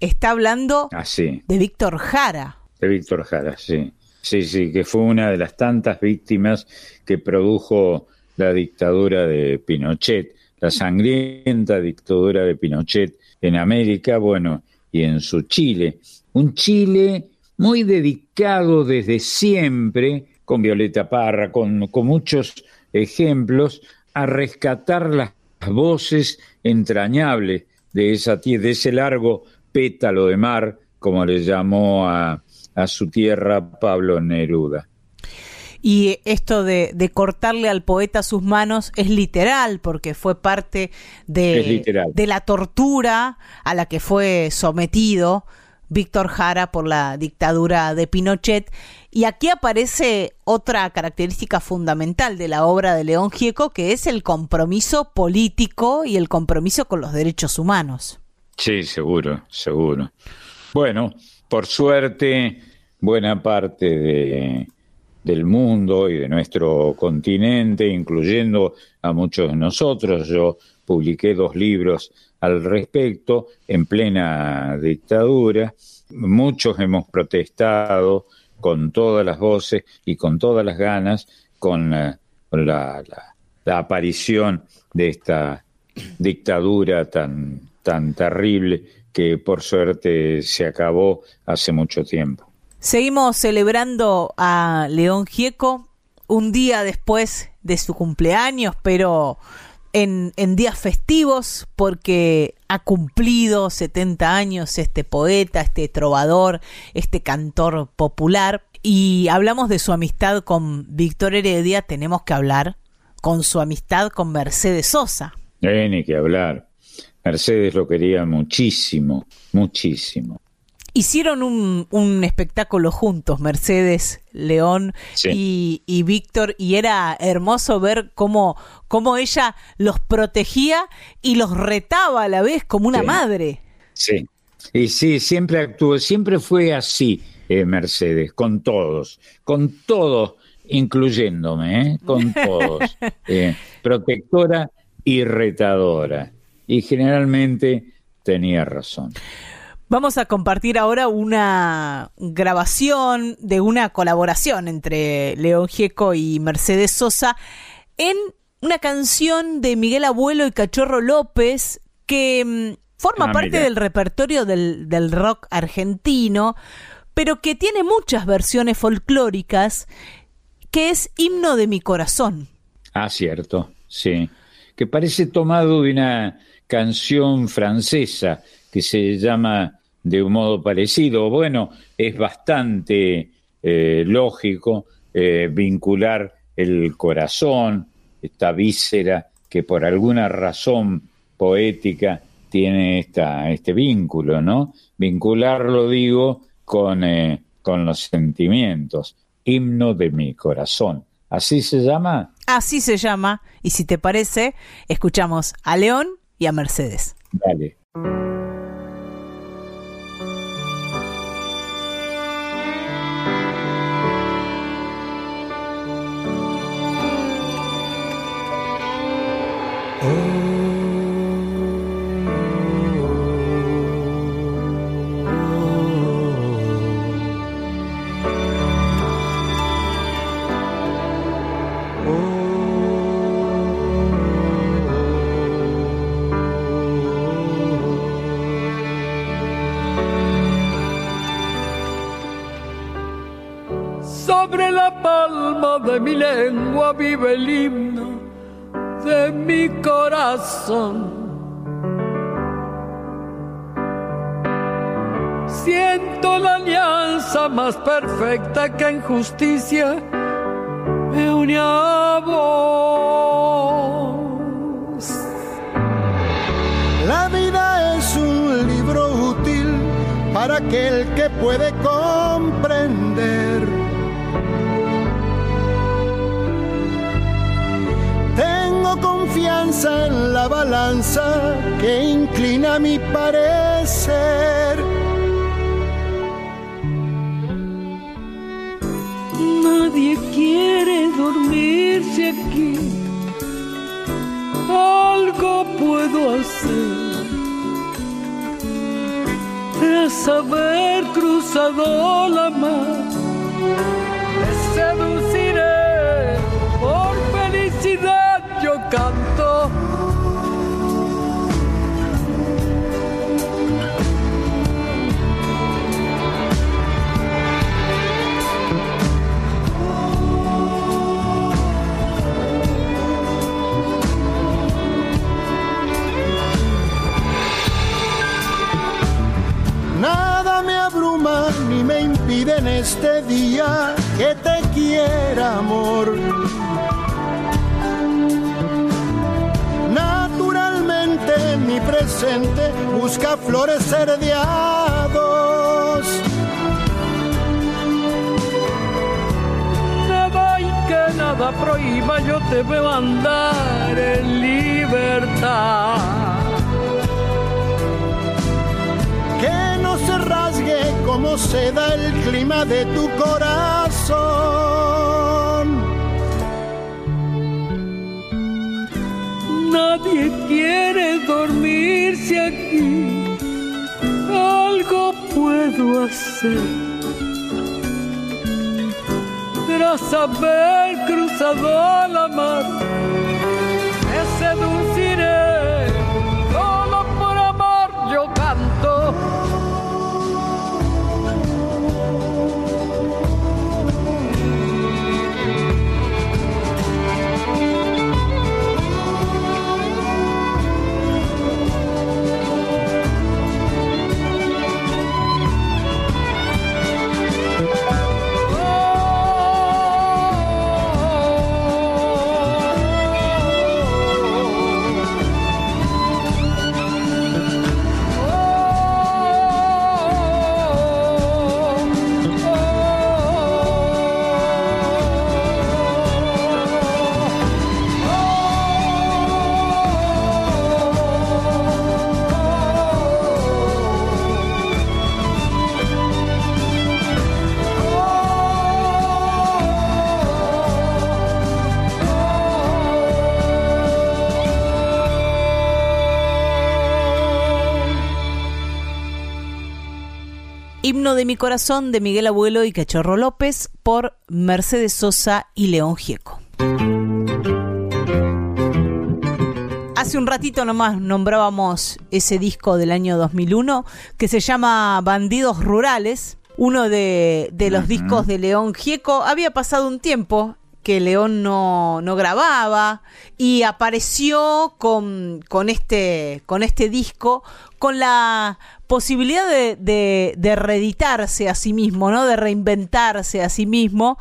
está hablando Así, de Víctor Jara. de Víctor Jara, sí. Sí, sí, que fue una de las tantas víctimas que produjo la dictadura de Pinochet, la sangrienta dictadura de Pinochet en América, bueno, y en su Chile. Un Chile muy dedicado desde siempre, con Violeta Parra, con, con muchos ejemplos, a rescatar las voces entrañables de, esa, de ese largo pétalo de mar, como le llamó a, a su tierra Pablo Neruda. Y esto de, de cortarle al poeta sus manos es literal, porque fue parte de, de la tortura a la que fue sometido Víctor Jara por la dictadura de Pinochet. Y aquí aparece otra característica fundamental de la obra de León Gieco, que es el compromiso político y el compromiso con los derechos humanos. Sí, seguro, seguro. Bueno, por suerte, buena parte de, del mundo y de nuestro continente, incluyendo a muchos de nosotros, yo publiqué dos libros al respecto en plena dictadura. Muchos hemos protestado con todas las voces y con todas las ganas con la, la- la aparición de esta dictadura tan, tan terrible que por suerte se acabó hace mucho tiempo. Seguimos celebrando a León Gieco un día después de su cumpleaños, pero en, en días festivos, porque ha cumplido 70 años este poeta, este trovador, este cantor popular. Y hablamos de su amistad con Víctor Heredia, tenemos que hablar con su amistad con Mercedes Sosa. Ni que hablar. Mercedes lo quería muchísimo, muchísimo. Hicieron un, un espectáculo juntos, Mercedes, León Sí. y, y Víctor, y era hermoso ver cómo, cómo ella los protegía y los retaba a la vez como una Sí. madre. Sí, Y sí, siempre actuó, siempre fue así, eh, Mercedes, con todos, con todos, incluyéndome, ¿eh? con <laughs> todos. Eh, protectora y retadora. Y generalmente tenía razón. Vamos a compartir ahora una grabación de una colaboración entre León Gieco y Mercedes Sosa en una canción de Miguel Abuelo y Cachorro López que mm, forma Ah, parte mira. del repertorio del, del rock argentino, pero que tiene muchas versiones folclóricas, que es Himno de mi corazón. Ah, cierto, sí. Que parece tomado de una canción francesa que se llama de un modo parecido. Bueno, es bastante eh, lógico eh, vincular el corazón, esta víscera que por alguna razón poética tiene esta, este vínculo, ¿no? Vincularlo, digo, con, eh, con los sentimientos. Himno de mi corazón. ¿Así se llama? Así se llama, y si te parece, escuchamos a León y a Mercedes. Dale. Vive el himno de mi corazón. Siento la alianza más perfecta que en justicia me une a vos. La vida es un libro útil para aquel que puede en la balanza que inclina mi parecer. Nadie quiere dormirse aquí. Algo puedo hacer tras haber cruzado la impide en este día que te quiera, amor. Naturalmente mi presente busca florecer de a que nada prohíba, yo te veo andar en libertad. Como se da el clima de tu corazón. Nadie quiere dormirse aquí. Algo puedo hacer. Tras haber cruzado la mar, de mi corazón de Miguel Abuelo y Cachorro López por Mercedes Sosa y León Gieco. Hace un ratito nomás nombrábamos ese disco del año 2001 que se llama Bandidos Rurales, uno de, los discos de León Gieco. Había pasado un tiempo que León no, grababa y apareció con, con, este, con este disco con la posibilidad de, de, reeditarse a sí mismo, ¿no? de reinventarse a sí mismo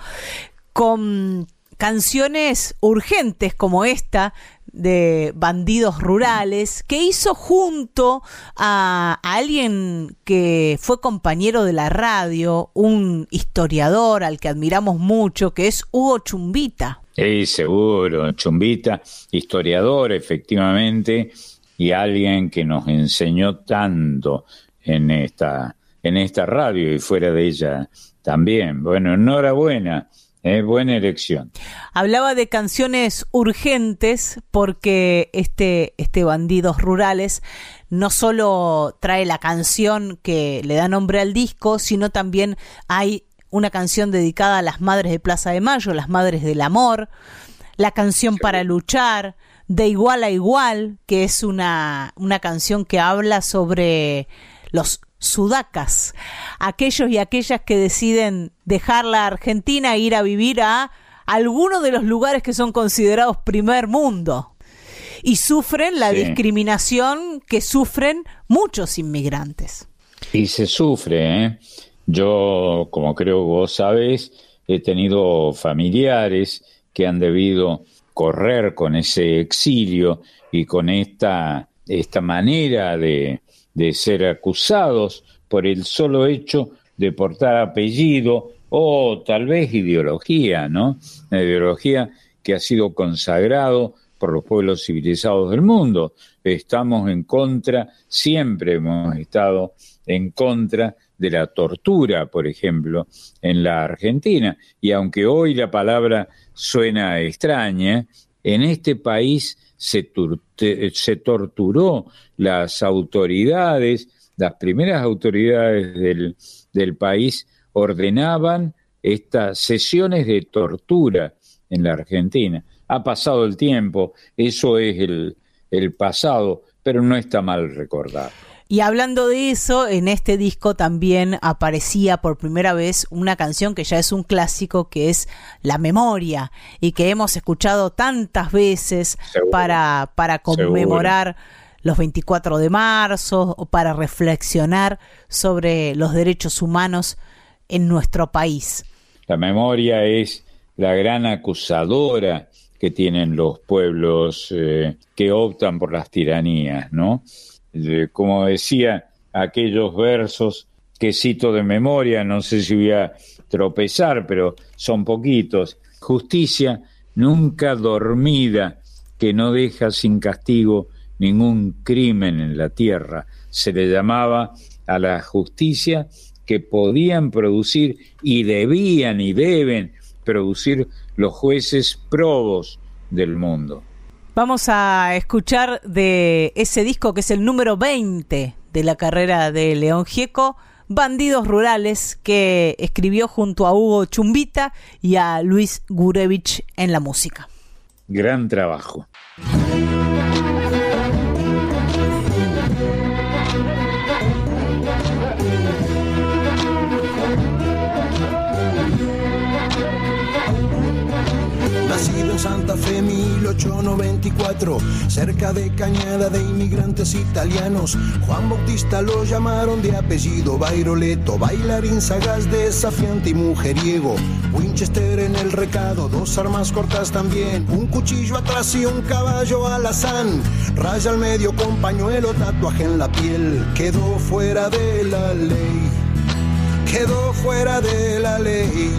con canciones urgentes como esta de bandidos rurales que hizo junto a, alguien que fue compañero de la radio, un historiador al que admiramos mucho, que es Hugo Chumbita. Sí, seguro, Chumbita, historiador efectivamente, y alguien que nos enseñó tanto en esta, en esta radio y fuera de ella también. Bueno, enhorabuena es buena elección. Hablaba de canciones urgentes porque este, este Bandidos Rurales no solo trae la canción que le da nombre al disco, sino también hay una canción dedicada a las madres de Plaza de Mayo, las madres del amor, la canción para luchar, de igual a igual, que es una, una canción que habla sobre los sudacas, aquellos y aquellas que deciden dejar la Argentina e ir a vivir a algunos de los lugares que son considerados primer mundo y sufren la discriminación que sufren muchos inmigrantes. Y se sufre, ¿eh? Yo, como creo vos sabes, he tenido familiares que han debido correr con ese exilio y con esta, esta manera de, de ser acusados por el solo hecho de portar apellido o tal vez ideología, ¿no? Una ideología que ha sido consagrado por los pueblos civilizados del mundo. Estamos en contra, siempre hemos estado en contra de la tortura, por ejemplo, en la Argentina. Y aunque hoy la palabra suena extraña, en este país se, se torturó las autoridades, las primeras autoridades del, del país ordenaban estas sesiones de tortura en la Argentina. Ha pasado el tiempo, eso es el, el pasado, pero no está mal recordar. Y hablando de eso, en este disco también aparecía por primera vez una canción que ya es un clásico, que es La Memoria, y que hemos escuchado tantas veces para, para conmemorar los 24 de marzo o para reflexionar sobre los derechos humanos en nuestro país. La memoria es la gran acusadora que tienen los pueblos eh, que optan por las tiranías, ¿no? como decía, aquellos versos que cito de memoria, no sé si voy a tropezar, pero son poquitos. Justicia nunca dormida, que no deja sin castigo ningún crimen en la tierra. Se le llamaba a la justicia que podían producir y debían y deben producir los jueces probos del mundo. Vamos a escuchar de ese disco que es el número 20 de la carrera de León Gieco, Bandidos Rurales, que escribió junto a Hugo Chumbita y a Luis Gurevich en la música. Gran trabajo. Santa Fe 1894, cerca de Cañada de inmigrantes italianos. Juan Bautista lo llamaron de apellido Bairoleto, bailarín sagaz, desafiante y mujeriego. Winchester en el recado, dos armas cortas también, un cuchillo atrás y un caballo alazán. Raya al medio con pañuelo, tatuaje en la piel, quedó fuera de la ley. Quedó fuera de la ley.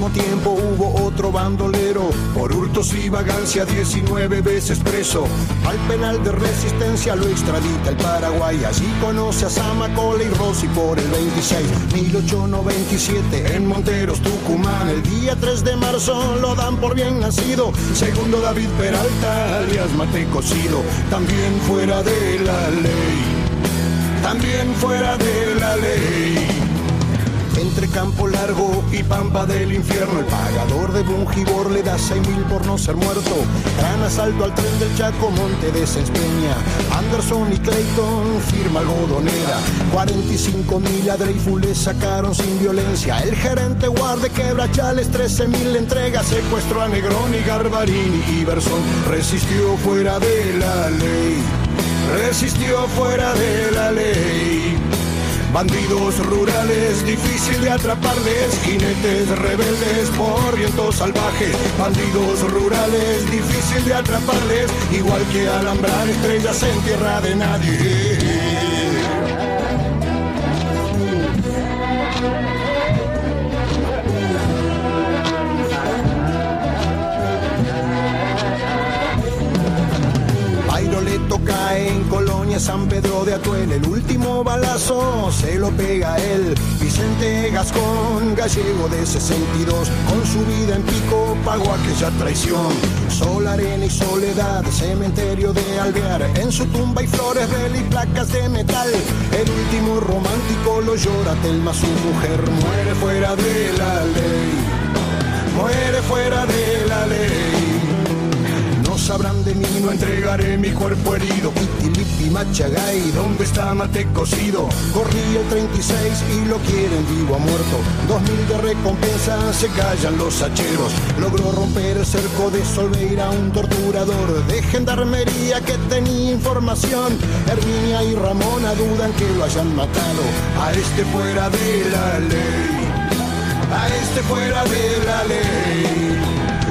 Mismo tiempo hubo otro bandolero, por hurtos y vagancia 19 veces preso. Al penal de resistencia lo extradita el Paraguay, allí conoce a Samacola y Rossi por el 26. 1897 en Monteros, Tucumán, el día 3 de marzo lo dan por bien nacido. Segundo David Peralta, alias Mate Cocido, también fuera de la ley. También fuera de la ley. Entre Campo Largo y Pampa del Infierno, el pagador de Bungibor le da seis mil por no ser muerto. Gran asalto al tren del Chaco, Monte de Senspeña. Anderson y Clayton, firma algodonera. 45 mil a Dreyfus le sacaron sin violencia. El gerente guarde quebrachales, 13 mil entrega. Secuestró a Negroni, Garbarini y Iverson. Resistió fuera de la ley. Resistió fuera de la ley. Bandidos rurales, difícil de atraparles, jinetes rebeldes por vientos salvajes. Bandidos rurales, difícil de atraparles, igual que alambrar estrellas en tierra de nadie. Bairoleto cae en Colonia, San Pedro de Atuel. El último balazo se lo pega él. Vicente Gascón, gallego de 62. Con su vida en pico pagó aquella traición. Sol, arena y soledad, cementerio de Alvear. En su tumba hay flores, vela y placas de metal. El último romántico lo llora Telma, su mujer. Muere fuera de la ley. Muere fuera de la ley. Sabrán de mí, no entregaré mi cuerpo herido. Pitilipi Machagay, ¿dónde está Mate cocido? Corrí el 36 y lo quieren vivo a muerto. Dos mil de recompensa, se callan los hacheros. Logró romper el cerco de Solveira, un torturador de gendarmería que tenía información. Herminia y Ramona dudan que lo hayan matado. A este fuera de la ley. A este fuera de la ley.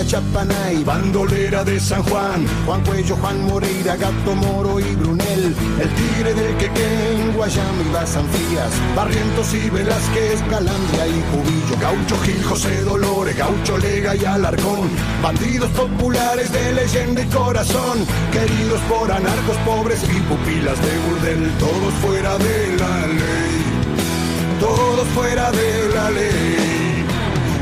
Chapanay, bandolera de San Juan, Juan Cuello, Juan Moreira, Gato Moro y Brunel, el tigre del Quequén, Guayama y Basanfías, Barrientos y Velázquez, Calandria y Cubillo, Gaucho Gil, José Dolores, Gaucho Lega y Alarcón, bandidos populares de leyenda y corazón, queridos por anarcos pobres y pupilas de burdel, todos fuera de la ley, todos fuera de la ley.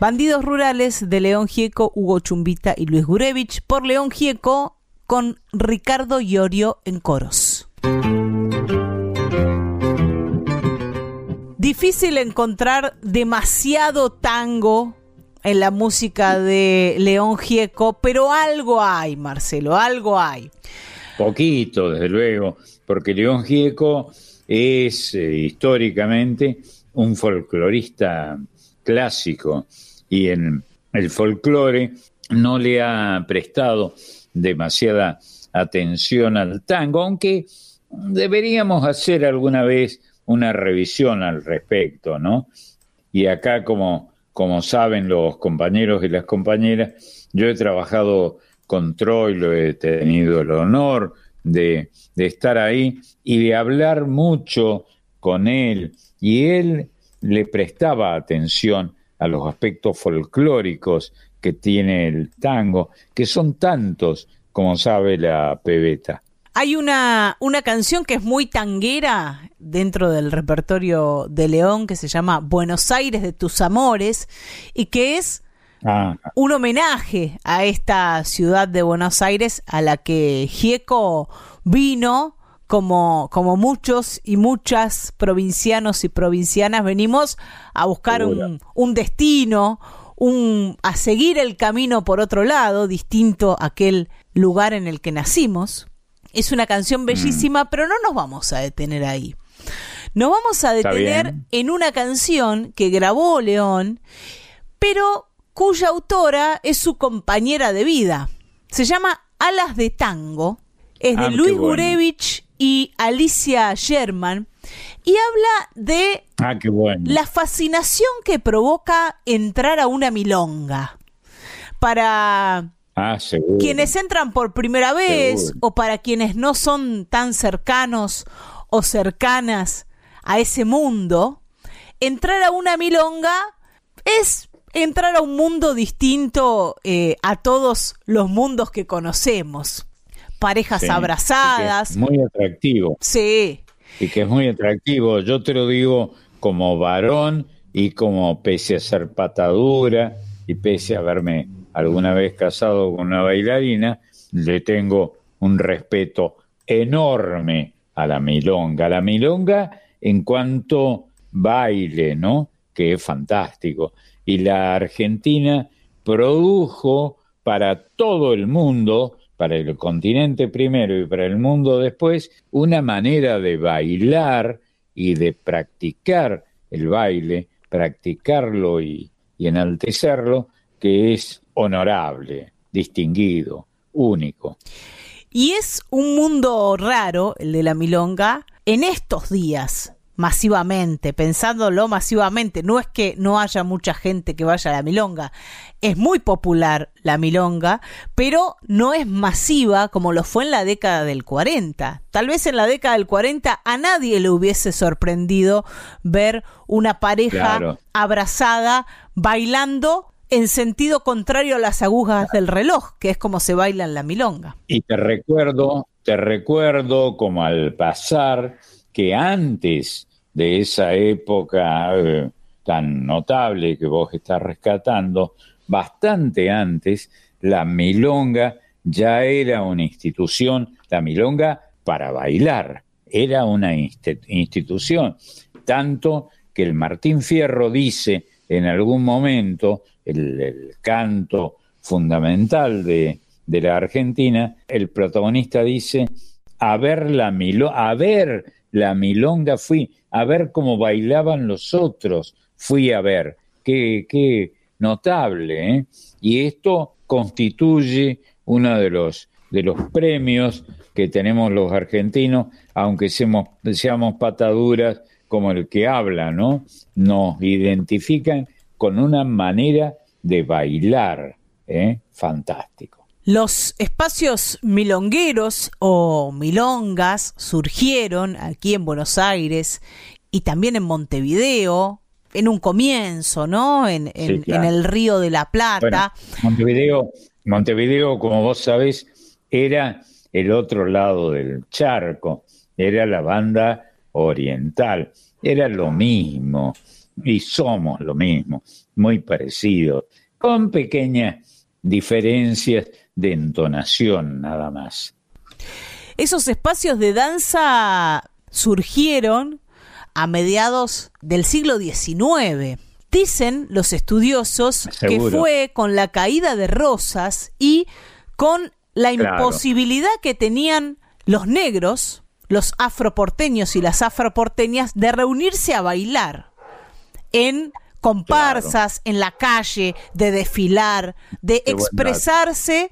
Bandidos Rurales de León Gieco, Hugo Chumbita y Luis Gurevich por León Gieco con Ricardo Iorio en coros. Difícil encontrar demasiado tango en la música de León Gieco, pero algo hay, Marcelo, algo hay. Poquito, desde luego, porque León Gieco es eh, históricamente un folclorista clásico y en el folclore no le ha prestado demasiada atención al tango, aunque deberíamos hacer alguna vez una revisión al respecto, ¿no? Y acá, como, como saben los compañeros y las compañeras, yo he trabajado con Troilo, he tenido el honor de, de estar ahí y de hablar mucho con él, y él le prestaba atención a los aspectos folclóricos que tiene el tango, que son tantos, como sabe la pebeta. Hay una, una canción que es muy tanguera dentro del repertorio de León que se llama Buenos Aires de tus amores y que es Ah, un homenaje a esta ciudad de Buenos Aires a la que Gieco vino como, como muchos y muchas provincianos y provincianas venimos a buscar un, un destino, un, a seguir el camino por otro lado, distinto a aquel lugar en el que nacimos. Es una canción bellísima, pero no nos vamos a detener ahí. Nos vamos a detener en una canción que grabó León, pero cuya autora es su compañera de vida. Se llama Alas de Tango. Es de Ah, Luis bueno. Gurevich y Alicia Sherman. Y habla de Ah, qué bueno. la fascinación que provoca entrar a una milonga. Para Ah, quienes entran por primera vez Seguro. o para quienes no son tan cercanos o cercanas a ese mundo, entrar a una milonga es entrar a un mundo distinto eh, a todos los mundos que conocemos. Parejas Sí, abrazadas. es muy atractivo. Sí, Y que es muy atractivo. Yo te lo digo como varón y como pese a ser patadura y pese a haberme alguna vez casado con una bailarina, le tengo un respeto enorme a la milonga. La milonga en cuanto baile, ¿no? Que es fantástico. Y la Argentina produjo para todo el mundo, para el continente primero y para el mundo después, una manera de bailar y de practicar el baile, practicarlo y, y enaltecerlo, que es honorable, distinguido, único. Y es un mundo raro, el de la milonga, en estos días, masivamente, pensándolo masivamente. No es que no haya mucha gente que vaya a la milonga. Es muy popular la milonga, pero no es masiva como lo fue en la década del 40. Tal vez en la década del 40 a nadie le hubiese sorprendido ver una pareja Claro. abrazada bailando en sentido contrario a las agujas del reloj, que es como se baila en la milonga. Y te recuerdo, te recuerdo como al pasar que antes de esa época tan notable que vos estás rescatando, bastante antes, la milonga ya era una institución, la milonga para bailar, era una insti- institución, tanto que el Martín Fierro dice en algún momento, el, el canto fundamental de, de la Argentina, el protagonista dice, a ver la milo a ver la milonga fui, a ver cómo bailaban los otros, fui a ver, qué, qué notable, ¿eh? Y esto constituye uno de los, de los premios que tenemos los argentinos, aunque seamos, seamos pataduras como el que habla, ¿no? Nos identifican con una manera de bailar, ¿eh? Fantástico. Los espacios milongueros o milongas surgieron aquí en Buenos Aires y también en Montevideo, en un comienzo, ¿no? En, en- Sí, claro. en el Río de la Plata. Bueno, Montevideo, Montevideo, como vos sabés, era el otro lado del charco, era la banda oriental, era lo mismo, y somos lo mismo, muy parecidos, con pequeñas diferencias de entonación nada más. Esos espacios de danza surgieron a mediados del siglo XIX. Dicen los estudiosos que fue con la caída de Rosas y con la imposibilidad que tenían los negros, los afroporteños y las afroporteñas de reunirse a bailar en comparsas, en la calle, de desfilar, de expresarse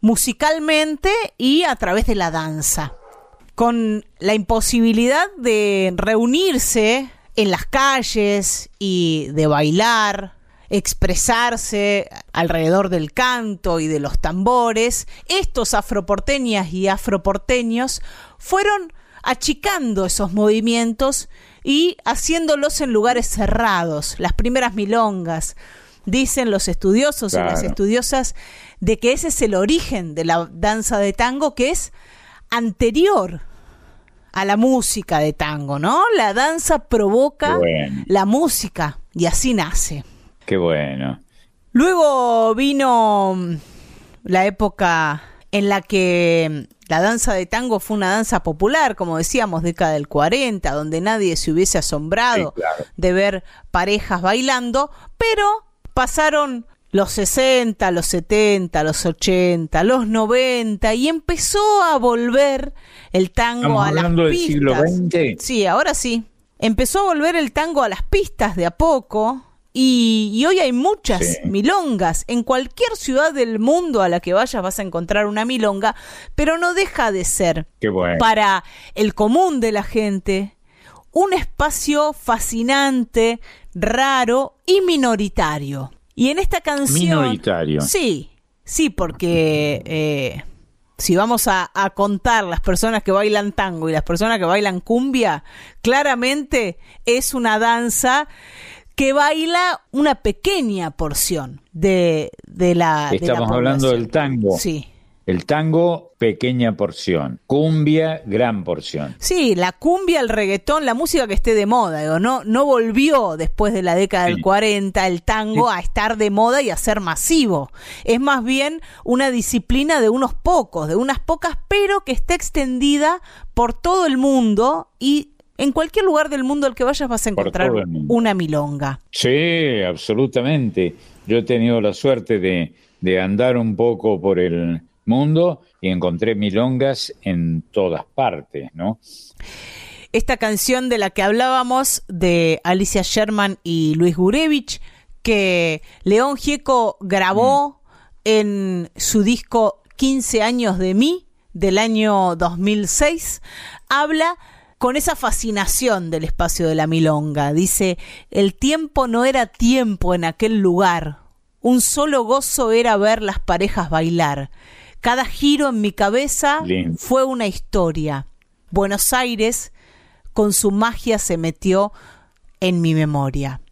musicalmente y a través de la danza. Con la imposibilidad de reunirse en las calles y de bailar, expresarse alrededor del canto y de los tambores, estos afroporteñas y afroporteños fueron achicando esos movimientos y haciéndolos en lugares cerrados, las primeras milongas. Dicen los estudiosos y las estudiosas de que ese es el origen de la danza de tango que es anterior a la música de tango, ¿no? La danza provoca la música y así nace. Qué bueno. Luego vino la época en la que la danza de tango fue una danza popular, como decíamos, década del 40, donde nadie se hubiese asombrado de ver parejas bailando, pero pasaron los 60, los 70, los 80, los 90 y empezó a volver el tango a las pistas. siglo XX? Sí, ahora sí. Empezó a volver el tango a las pistas de a poco y, hoy hay muchas milongas. En cualquier ciudad del mundo a la que vayas vas a encontrar una milonga, pero no deja de ser para el común de la gente un espacio fascinante, raro y minoritario. Y en esta canción... Minoritario. Sí, sí, porque eh, si vamos a, contar las personas que bailan tango y las personas que bailan cumbia, claramente es una danza que baila una pequeña porción de, de la... Estamos hablando del tango. Sí. El tango, pequeña porción. Cumbia, gran porción. Sí, la cumbia, el reggaetón, la música que esté de moda. no, no volvió después de la década del 40 el tango a estar de moda y a ser masivo. Es más bien una disciplina de unos pocos, de unas pocas, pero que está extendida por todo el mundo y en cualquier lugar del mundo al que vayas vas a encontrar una milonga. Sí, absolutamente. Yo he tenido la suerte de, de andar un poco por el mundo y encontré milongas en todas partes, ¿no? Esta canción de la que hablábamos de Alicia Sherman y Luis Gurevich, que León Gieco grabó mm. en su disco 15 años de mí del año 2006, habla con esa fascinación del espacio de la milonga. Dice, el tiempo no era tiempo en aquel lugar, un solo gozo era ver las parejas bailar. Cada giro en mi cabeza fue una historia. Buenos Aires, con su magia, se metió en mi memoria.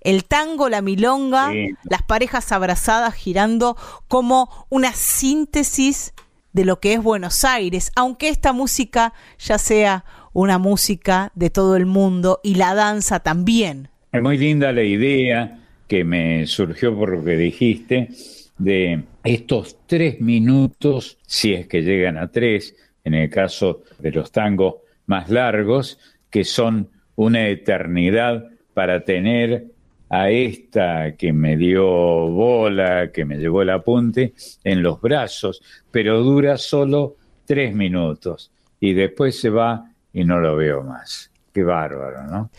El tango, la milonga, las parejas abrazadas girando como una síntesis de lo que es Buenos Aires, aunque esta música ya sea una música de todo el mundo y la danza también. Es muy linda la idea que me surgió por lo que dijiste de estos tres minutos, si es que llegan a tres, en el caso de los tangos más largos, que son una eternidad para tener a esta que me dio bola, que me llevó el apunte, en los brazos, pero dura solo tres minutos y después se va y no lo veo más. Qué bárbaro, ¿no?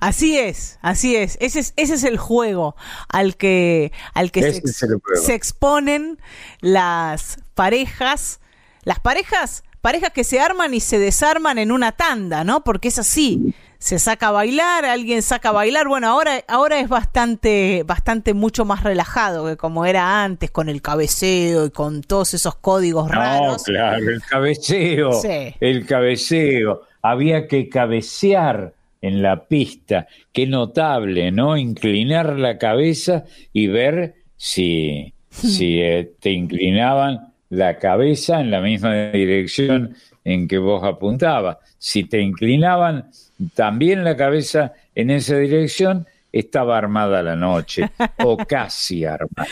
Así es, así es. Ese es, ese es el juego al que, al que se, exponen las parejas. Las parejas, parejas que se arman y se desarman en una tanda, ¿no? Porque es así. Se saca a bailar, alguien saca a bailar. Bueno, ahora, ahora es bastante, bastante mucho más relajado que como era antes, con el cabeceo y con todos esos códigos raros. No, claro, el cabeceo. Sí. El cabeceo había que cabecear en la pista. Qué notable, ¿no? Inclinar la cabeza y ver si, si <laughs> eh, te inclinaban la cabeza en la misma dirección en que vos apuntabas. Si te inclinaban también la cabeza en esa dirección, estaba armada la noche, o <laughs> casi armada.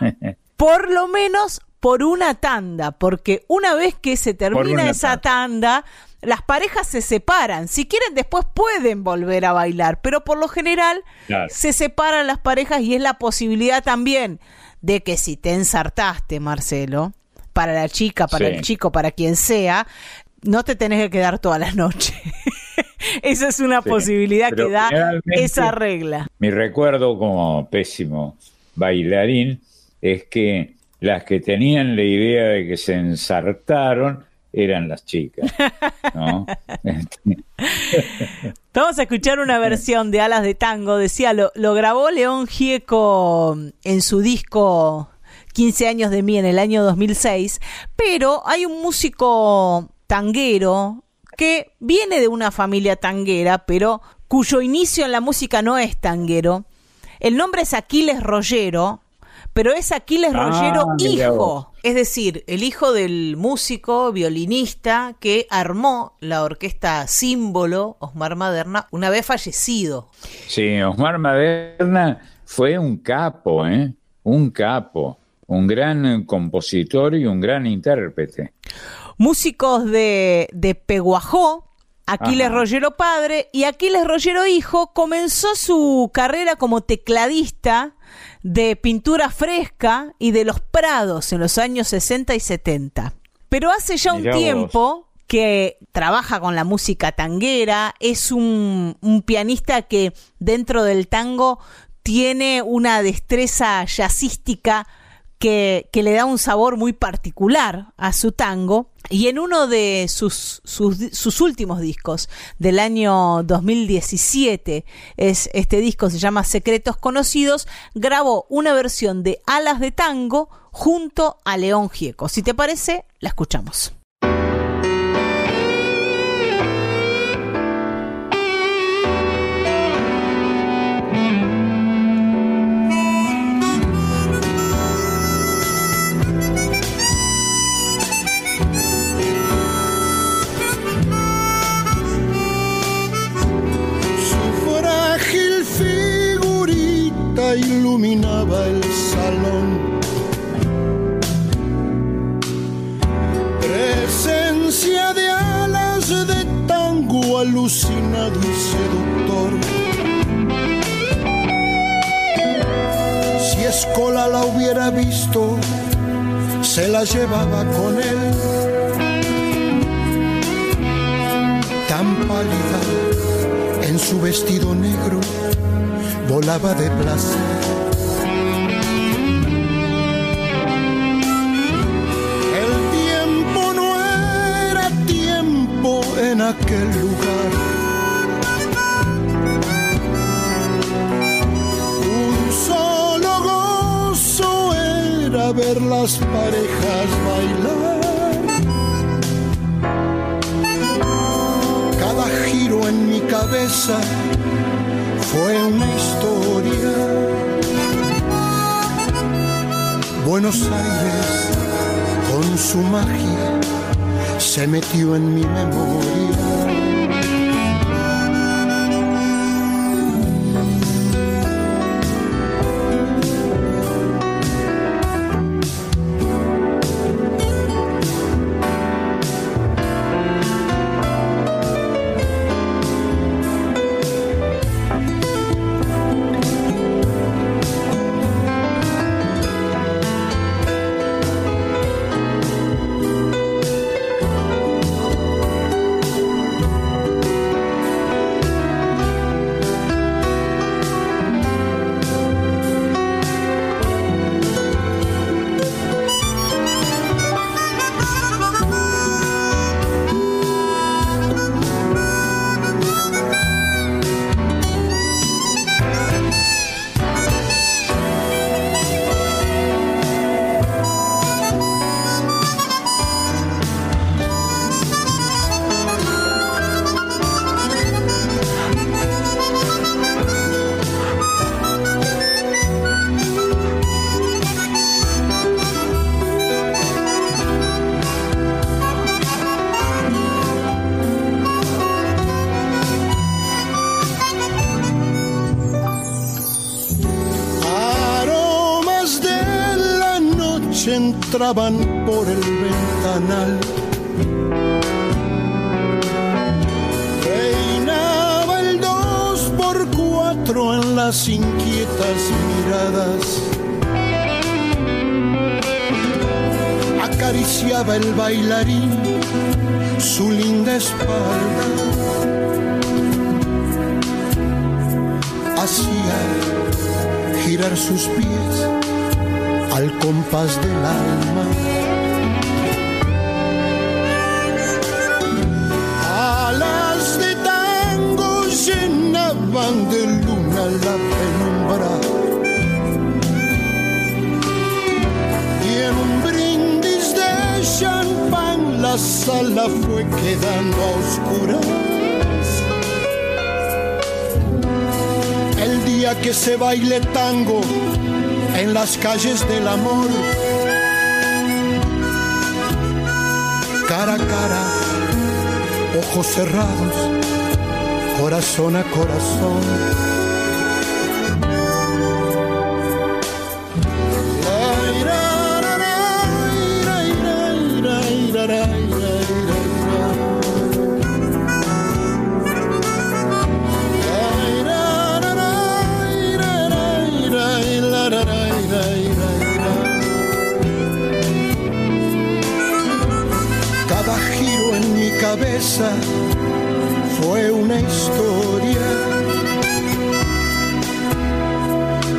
<laughs> Por lo menos por una tanda, porque una vez que se termina esa tanda, las parejas se separan. Si quieren, después pueden volver a bailar, pero por lo general Claro. se separan las parejas y es la posibilidad también de que si te ensartaste, Marcelo, para la chica, para Sí. el chico, para quien sea, no te tenés que quedar toda la noche. <laughs> Esa es una Sí, posibilidad que da esa regla. Mi recuerdo como pésimo bailarín es que las que tenían la idea de que se ensartaron eran las chicas. ¿no? <laughs> Este, Vamos a escuchar una versión de Alas de Tango. Decía, lo, lo grabó León Gieco en su disco 15 años de mí en el año 2006. Pero hay un músico tanguero que viene de una familia tanguera, pero cuyo inicio en la música no es tanguero. El nombre es Aquiles Rollero, pero es Aquiles Ah, Rollero hijo. Es decir, el hijo del músico, violinista que armó la orquesta Símbolo, Osmar Maderna, una vez fallecido. sí, Osmar Maderna fue un capo, ¿eh? Un capo, un gran compositor y un gran intérprete. Músicos de, de Peguajó, Aquiles Ajá. Rollero padre y Aquiles Rollero hijo comenzó su carrera como tecladista de pintura fresca y de los prados en los años 60 y 70. Pero hace ya un Mirá vos. tiempo que trabaja con la música tanguera, es un, un pianista que dentro del tango tiene una destreza jazzística que, que le da un sabor muy particular a su tango. Y en uno de sus, sus, sus últimos discos del año 2017, es, este disco se llama Secretos Conocidos, grabó una versión de Alas de Tango junto a León Gieco. Si te parece, la escuchamos. Iluminaba el salón. Presencia de alas de tango alucinado y seductor. Si Escola la hubiera visto, se la llevaba con él. Tan pálida en su vestido negro volaba de placer. En aquel lugar. Un solo gozo era ver las parejas bailar. Cada giro en mi cabeza fue una historia. Buenos Aires, con su magia, se metió en mi memoria. por el ventanal. Reinaba el dos por cuatro en las inquietas miradas. Acariciaba el bailarín su linda espalda. Hacía girar sus pies al compás del alma. Alas de tango llenaban de luna la penumbra. Y en un brindis de champán la sala fue quedando a oscuras. El día que se baile tango en las calles del amor. Cara a cara, ojos cerrados, corazón a corazón. Cabeza fue una historia.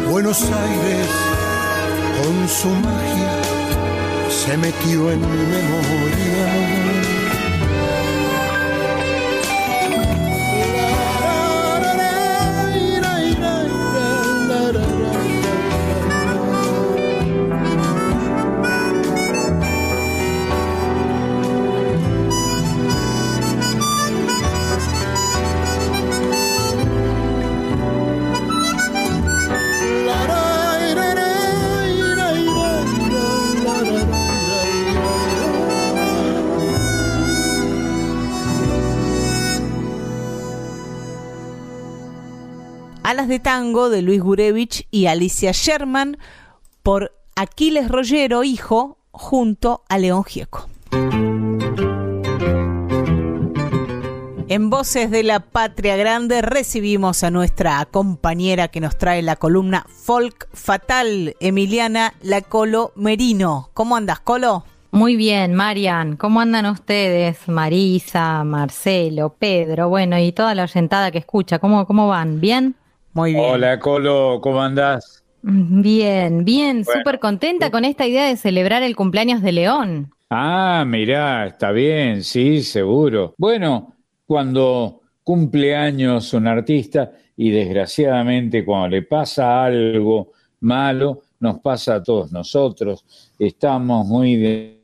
Buenos Aires con su magia se metió en mi memoria. De Tango de Luis Gurevich y Alicia Sherman por Aquiles Rollero, hijo, junto a León Gieco. En Voces de la Patria Grande recibimos a nuestra compañera que nos trae la columna Folk Fatal, Emiliana La Colo Merino. ¿Cómo andas, Colo? Muy bien, Marian. ¿Cómo andan ustedes? Marisa, Marcelo, Pedro, bueno, y toda la oyentada que escucha. ¿Cómo, cómo van? ¿Bien? Muy bien. Hola, Colo, ¿cómo andás? Bien, bien, Bueno. súper contenta con esta idea de celebrar el cumpleaños de León. Ah, mirá, está bien, sí, seguro. Bueno, cuando cumple años un artista y desgraciadamente cuando le pasa algo malo, nos pasa a todos nosotros. Estamos muy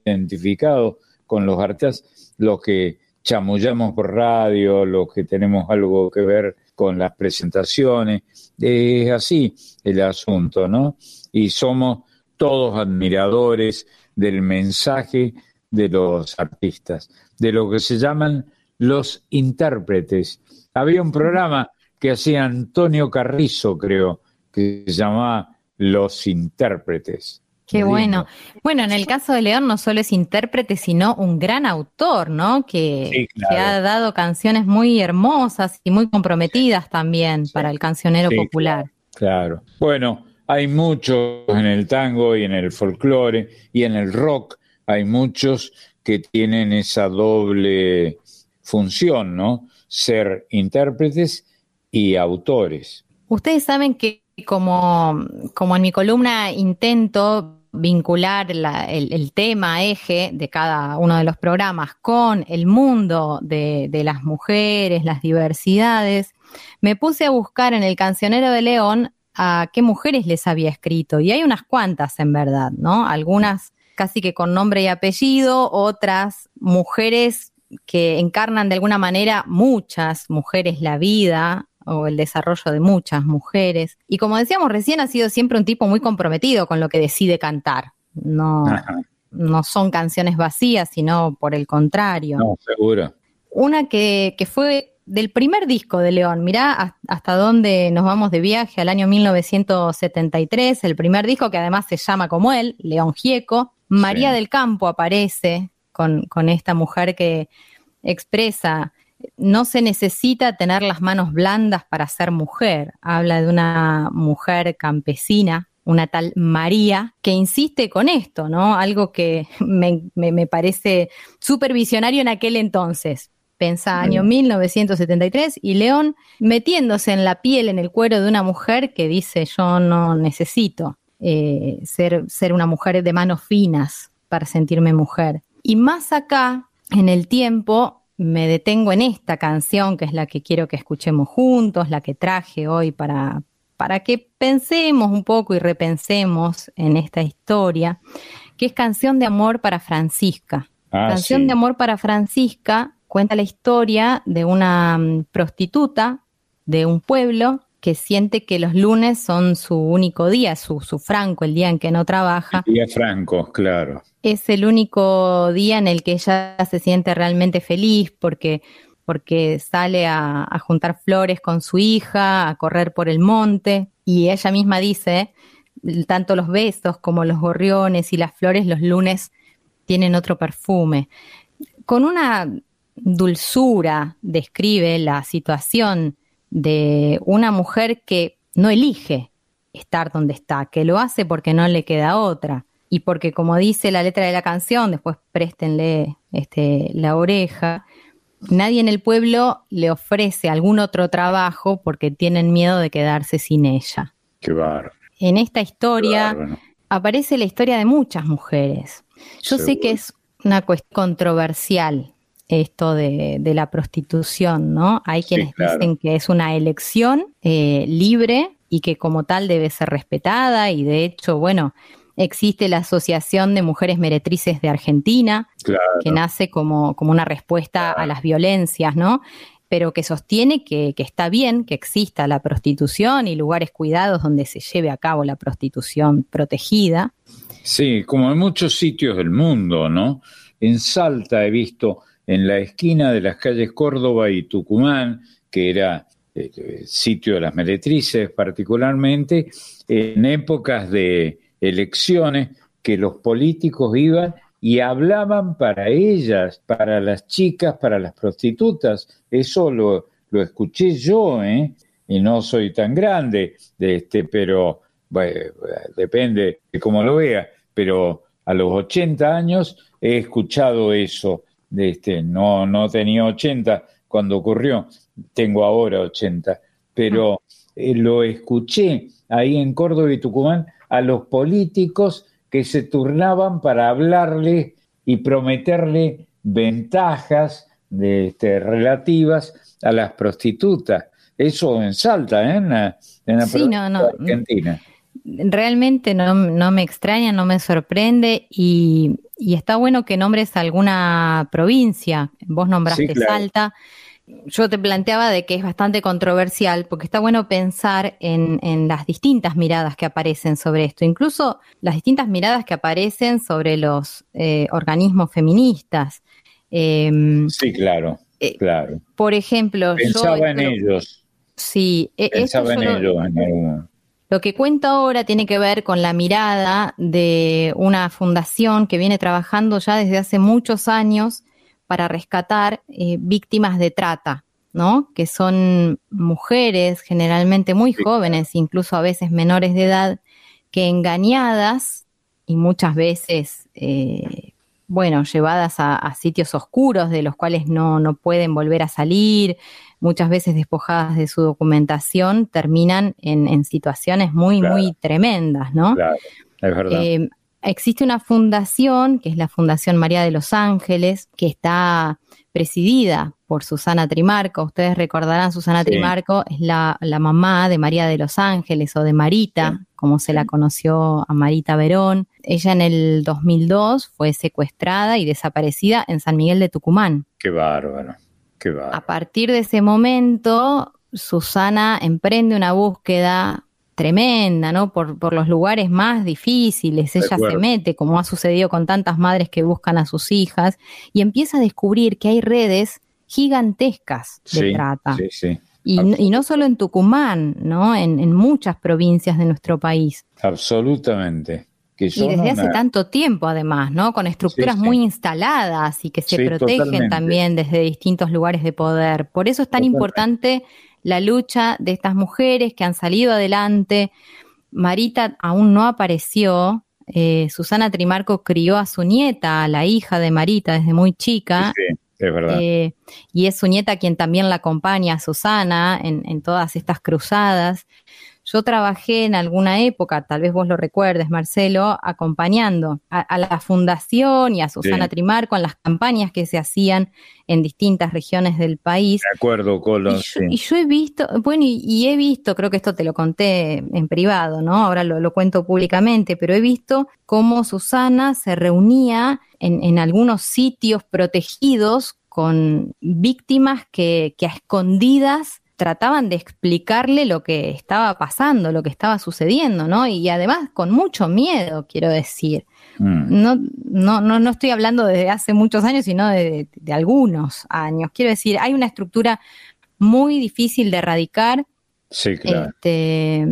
identificados con los artistas, los que chamullamos por radio, los que tenemos algo que ver con las presentaciones. Es así el asunto, ¿no? Y somos todos admiradores del mensaje de los artistas, de lo que se llaman los intérpretes. Había un programa que hacía Antonio Carrizo, creo, que se llamaba Los Intérpretes. Qué Lindo. bueno. Bueno, en el caso de León no solo es intérprete, sino un gran autor, ¿no? Que, Sí, claro. que ha dado canciones muy hermosas y muy comprometidas también para el cancionero Sí, popular. Claro. Bueno, hay muchos en el tango y en el folclore y en el rock, hay muchos que tienen esa doble función, ¿no? Ser intérpretes y autores. Ustedes saben que como, como en mi columna intento vincular la- el, el tema eje de cada uno de los programas con el mundo de, de las mujeres, las diversidades, me puse a buscar en el cancionero de León a qué mujeres les había escrito. Y hay unas cuantas en verdad, ¿no? Algunas casi que con nombre y apellido, otras mujeres que encarnan de alguna manera muchas mujeres la vida o el desarrollo de muchas mujeres. Y como decíamos recién, ha sido siempre un tipo muy comprometido con lo que decide cantar. No, Ajá. no son canciones vacías, sino por el contrario. No, seguro. Una que, que fue del primer disco de León, mirá has- hasta dónde nos vamos de viaje, al año 1973, el primer disco que además se llama como él, León Gieco. María Sí. del Campo aparece con, con esta mujer que expresa no se necesita tener las manos blandas para ser mujer. Habla de una mujer campesina, una tal María, que insiste con esto, ¿no? Algo que me, me, parece súper visionario en aquel entonces. Pensa año 1973 y León metiéndose en la piel, en el cuero de una mujer que dice yo no necesito eh, ser, ser una mujer de manos finas para sentirme mujer. Y más acá, en el tiempo, me detengo en esta canción, que es la que quiero que escuchemos juntos, la que traje hoy para, para que pensemos un poco y repensemos en esta historia, que es Canción de Amor para Francisca. Ah, canción de Amor para Francisca cuenta la historia de una mm, prostituta de un pueblo que siente que los lunes son su único día, su, su franco, el día en que no trabaja. El día franco, claro. Es el único día en el que ella se siente realmente feliz porque, porque sale a, a juntar flores con su hija, a correr por el monte y ella misma dice, tanto los besos como los gorriones y las flores los lunes tienen otro perfume. Con una dulzura describe la situación de una mujer que no elige estar donde está, que lo hace porque no le queda otra y porque como dice la letra de la canción, después préstenle este, la oreja, nadie en el pueblo le ofrece algún otro trabajo porque tienen miedo de quedarse sin ella. Qué bar. En esta historia aparece la historia de muchas mujeres. Yo sé que es una cuestión controversial esto de, la prostitución, ¿no? Hay quienes dicen que es una elección eh, libre y que como tal debe ser respetada y de hecho, bueno, existe la Asociación de Mujeres Meretrices de Argentina, que nace como, como una respuesta a las violencias, ¿no? pero que sostiene que, que, está bien que exista la prostitución y lugares cuidados donde se lleve a cabo la prostitución protegida. Sí, como en muchos sitios del mundo, ¿no? En Salta he visto en la esquina de las calles Córdoba y Tucumán, que era el eh, sitio de las meretrices particularmente, en épocas de elecciones que los políticos iban y hablaban para ellas, para las chicas, para las prostitutas. Eso lo, lo escuché yo, ¿eh? Y no soy tan grande, de este, pero depende de cómo lo vea, pero a los 80 años he escuchado eso de este, no, no tenía 80 cuando ocurrió, tengo ahora 80, pero eh, lo escuché ahí en Córdoba y Tucumán a los políticos que se turnaban para hablarle y prometerle ventajas de, este, relativas a las prostitutas. Eso en Salta, ¿eh? en la, en Argentina realmente no, me extraña, no me sorprende y, está bueno que nombres alguna provincia. Vos nombraste Salta. Yo te planteaba de que es bastante controversial porque está bueno pensar en, las distintas miradas que aparecen sobre esto, incluso las distintas miradas que aparecen sobre los eh, organismos feministas. Em, sí, claro, eh, claro. Por ejemplo, pensaba en ellos. Sí, e, pensaba en ellos en algún lo que cuento ahora tiene que ver con la mirada de una fundación que viene trabajando ya desde hace muchos años para rescatar eh, víctimas de trata, ¿no? Que son mujeres generalmente muy jóvenes, incluso a veces menores de edad, que engañadas y muchas veces, eh, bueno, llevadas a, a, sitios oscuros de los cuales no, no pueden volver a salir, muchas veces despojadas de su documentación, terminan en, situaciones muy, muy tremendas, ¿no? Claro, es verdad. Eh, existe una fundación, que es la Fundación María de los Ángeles, que está presidida por Susana Trimarco. Ustedes recordarán, Susana Trimarco es la, mamá de María de los Ángeles o de Marita, como se la conoció a Marita Verón. Ella en el 2002 fue secuestrada y desaparecida en San Miguel de Tucumán. Qué bárbaro. A partir de ese momento, Susana emprende una búsqueda tremenda, ¿no? Por, los lugares más difíciles. Ella se mete, como ha sucedido con tantas madres que buscan a sus hijas, y empieza a descubrir que hay redes gigantescas de trata. Y, no solo en Tucumán, ¿no? En, en, muchas provincias de nuestro país. Absolutamente. Que Y desde hace tanto tiempo, además, ¿no? Con estructuras Sí, sí. muy instaladas y que se Sí, protegen totalmente. también desde distintos lugares de poder. Por eso es tan Totalmente. importante la lucha de estas mujeres que han salido adelante. Marita aún no apareció. Eh, Susana Trimarco crió a su nieta, a la hija de Marita, desde muy chica. Sí, es verdad. Eh, y es su nieta quien también la acompaña Susana en, en todas estas cruzadas. Yo trabajé en alguna época, tal vez vos lo recuerdes, Marcelo, acompañando a, a la fundación y a Susana Sí. Trimarco en las campañas que se hacían en distintas regiones del país. De acuerdo, Colo. Y yo, sí. y yo he visto, bueno, y, y he visto, creo que esto te lo conté en privado, ¿no? Ahora lo, lo cuento públicamente, pero he visto cómo Susana se reunía en, en algunos sitios protegidos con víctimas que, que a escondidas trataban de explicarle lo que estaba pasando, lo que estaba sucediendo, ¿no? Y además con mucho miedo, quiero decir. Mm. No, no, no, no estoy hablando desde hace muchos años, sino de, de algunos años. Quiero decir, hay una estructura muy difícil de erradicar. Sí, claro. Este,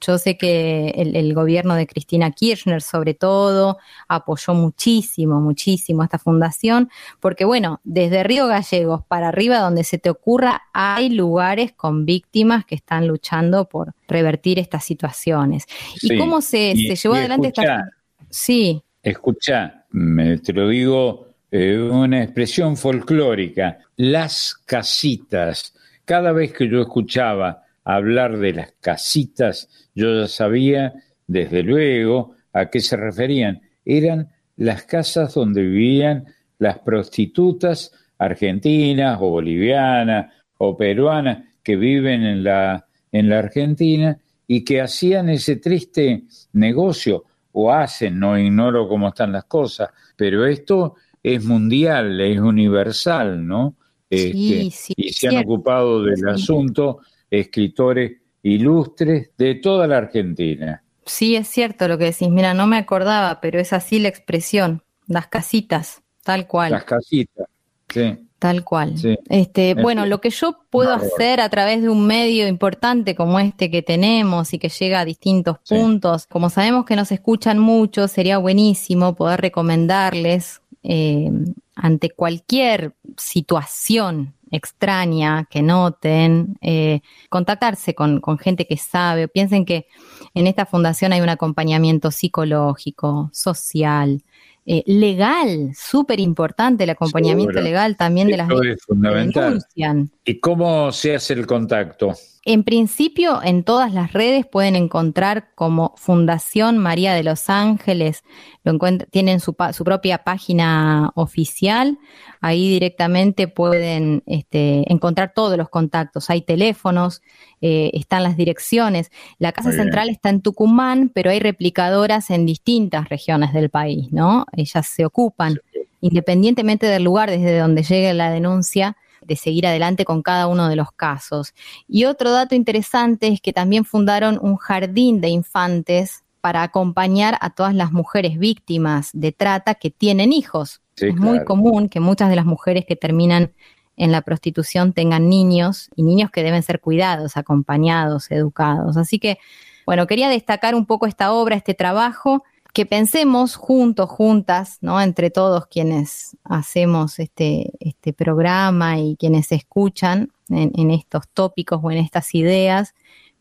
yo sé que el, el gobierno de Cristina Kirchner, sobre todo, apoyó muchísimo, muchísimo a esta fundación, porque bueno, desde Río Gallegos para arriba, donde se te ocurra, hay lugares con víctimas que están luchando por revertir estas situaciones. ¿Y cómo se, Y- se llevó y adelante escuchá, esta... Sí, Escucha, me- te lo digo, eh, una expresión folclórica, las casitas. Cada vez que yo escuchaba hablar de las casitas, yo ya sabía, desde luego, a qué se referían. Eran las casas donde vivían las prostitutas argentinas o bolivianas o peruanas que viven en la, en la Argentina y que hacían ese triste negocio o hacen, no ignoro cómo están las cosas, pero esto es mundial, es universal, ¿no? Sí, Este, sí, y se han ocupado del Sí. asunto escritores ilustres de toda la Argentina. Sí, es cierto lo que decís. Mira, no me acordaba, pero es así la expresión. Las casitas, tal cual. Las casitas, sí. Tal cual. Sí. Este, Es bueno, lo que yo puedo hacer a través de un medio importante como este que tenemos y que llega a distintos Sí. puntos, como sabemos que nos escuchan mucho, sería buenísimo poder recomendarles eh, ante cualquier situación extraña que noten, eh, contactarse con, con gente que sabe. Piensen que en esta fundación hay un acompañamiento psicológico, social, eh, legal, súper importante el acompañamiento Seguro. legal también de las Esto es fundamental. denuncian. ¿Y cómo se hace el contacto? En principio, en todas las redes pueden encontrar como Fundación María de los Ángeles, lo tienen su, pa- su propia página oficial, ahí directamente pueden este, encontrar todos los contactos, hay teléfonos, eh, están las direcciones. La Casa Muy bien. Central está en Tucumán, pero hay replicadoras en distintas regiones del país, ¿no? Ellas se ocupan, independientemente del lugar desde donde llegue la denuncia, de seguir adelante con cada uno de los casos. Y otro dato interesante es que también fundaron un jardín de infantes para acompañar a todas las mujeres víctimas de trata que tienen hijos. Sí, es muy común que muchas de las mujeres que terminan en la prostitución tengan niños y niños que deben ser cuidados, acompañados, educados. Así que, bueno, quería destacar un poco esta obra, este trabajo, que pensemos juntos, juntas, ¿no? Entre todos quienes hacemos este, este programa y quienes escuchan en, en estos tópicos o en estas ideas,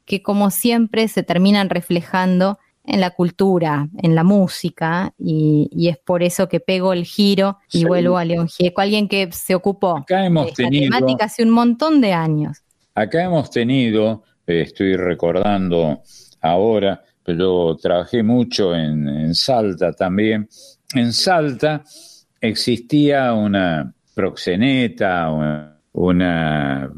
que como siempre se terminan reflejando en la cultura, en la música, y, y es por eso que pego el giro y Sí. vuelvo a León Gieco, alguien que se ocupó Acá hemos de esta tenido- temática hace un montón de años. Acá hemos tenido, eh, estoy recordando ahora, pero trabajé mucho en, en Salta también. En Salta existía una proxeneta, una, una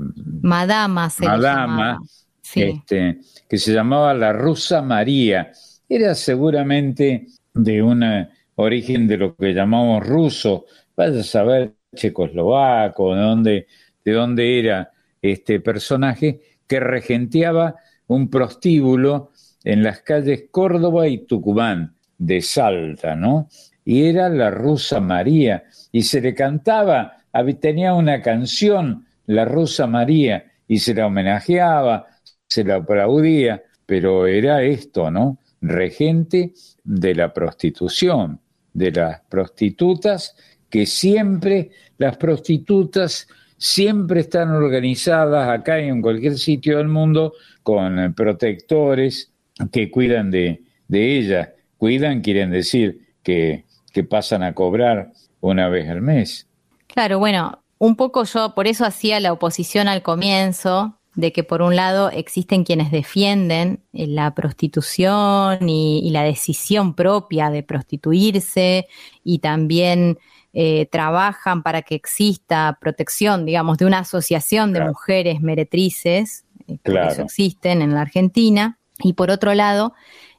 Madama se madama. Sí. este, que se llamaba la rusa María. Era seguramente de un origen de lo que llamamos ruso, vaya a saber checoslovaco, de dónde, de dónde era este personaje, que regenteaba un prostíbulo en las calles Córdoba y Tucumán de Salta, ¿no? Y era la rusa María, y se le cantaba, tenía una canción, la rusa María, y se la homenajeaba, se la aplaudía, pero era esto, ¿no? regente de la prostitución, de las prostitutas, que siempre, las prostitutas siempre están organizadas acá y en cualquier sitio del mundo con protectores que cuidan de, de ellas. Cuidan quieren decir que, que pasan a cobrar una vez al mes. Claro, bueno, un poco yo por eso hacía la oposición al comienzo, de que por un lado existen quienes defienden eh, la prostitución y, la decisión propia de prostituirse y también eh, trabajan para que exista protección, digamos, de una asociación de mujeres meretrices, eh, que eso existen en la Argentina. Y por otro lado,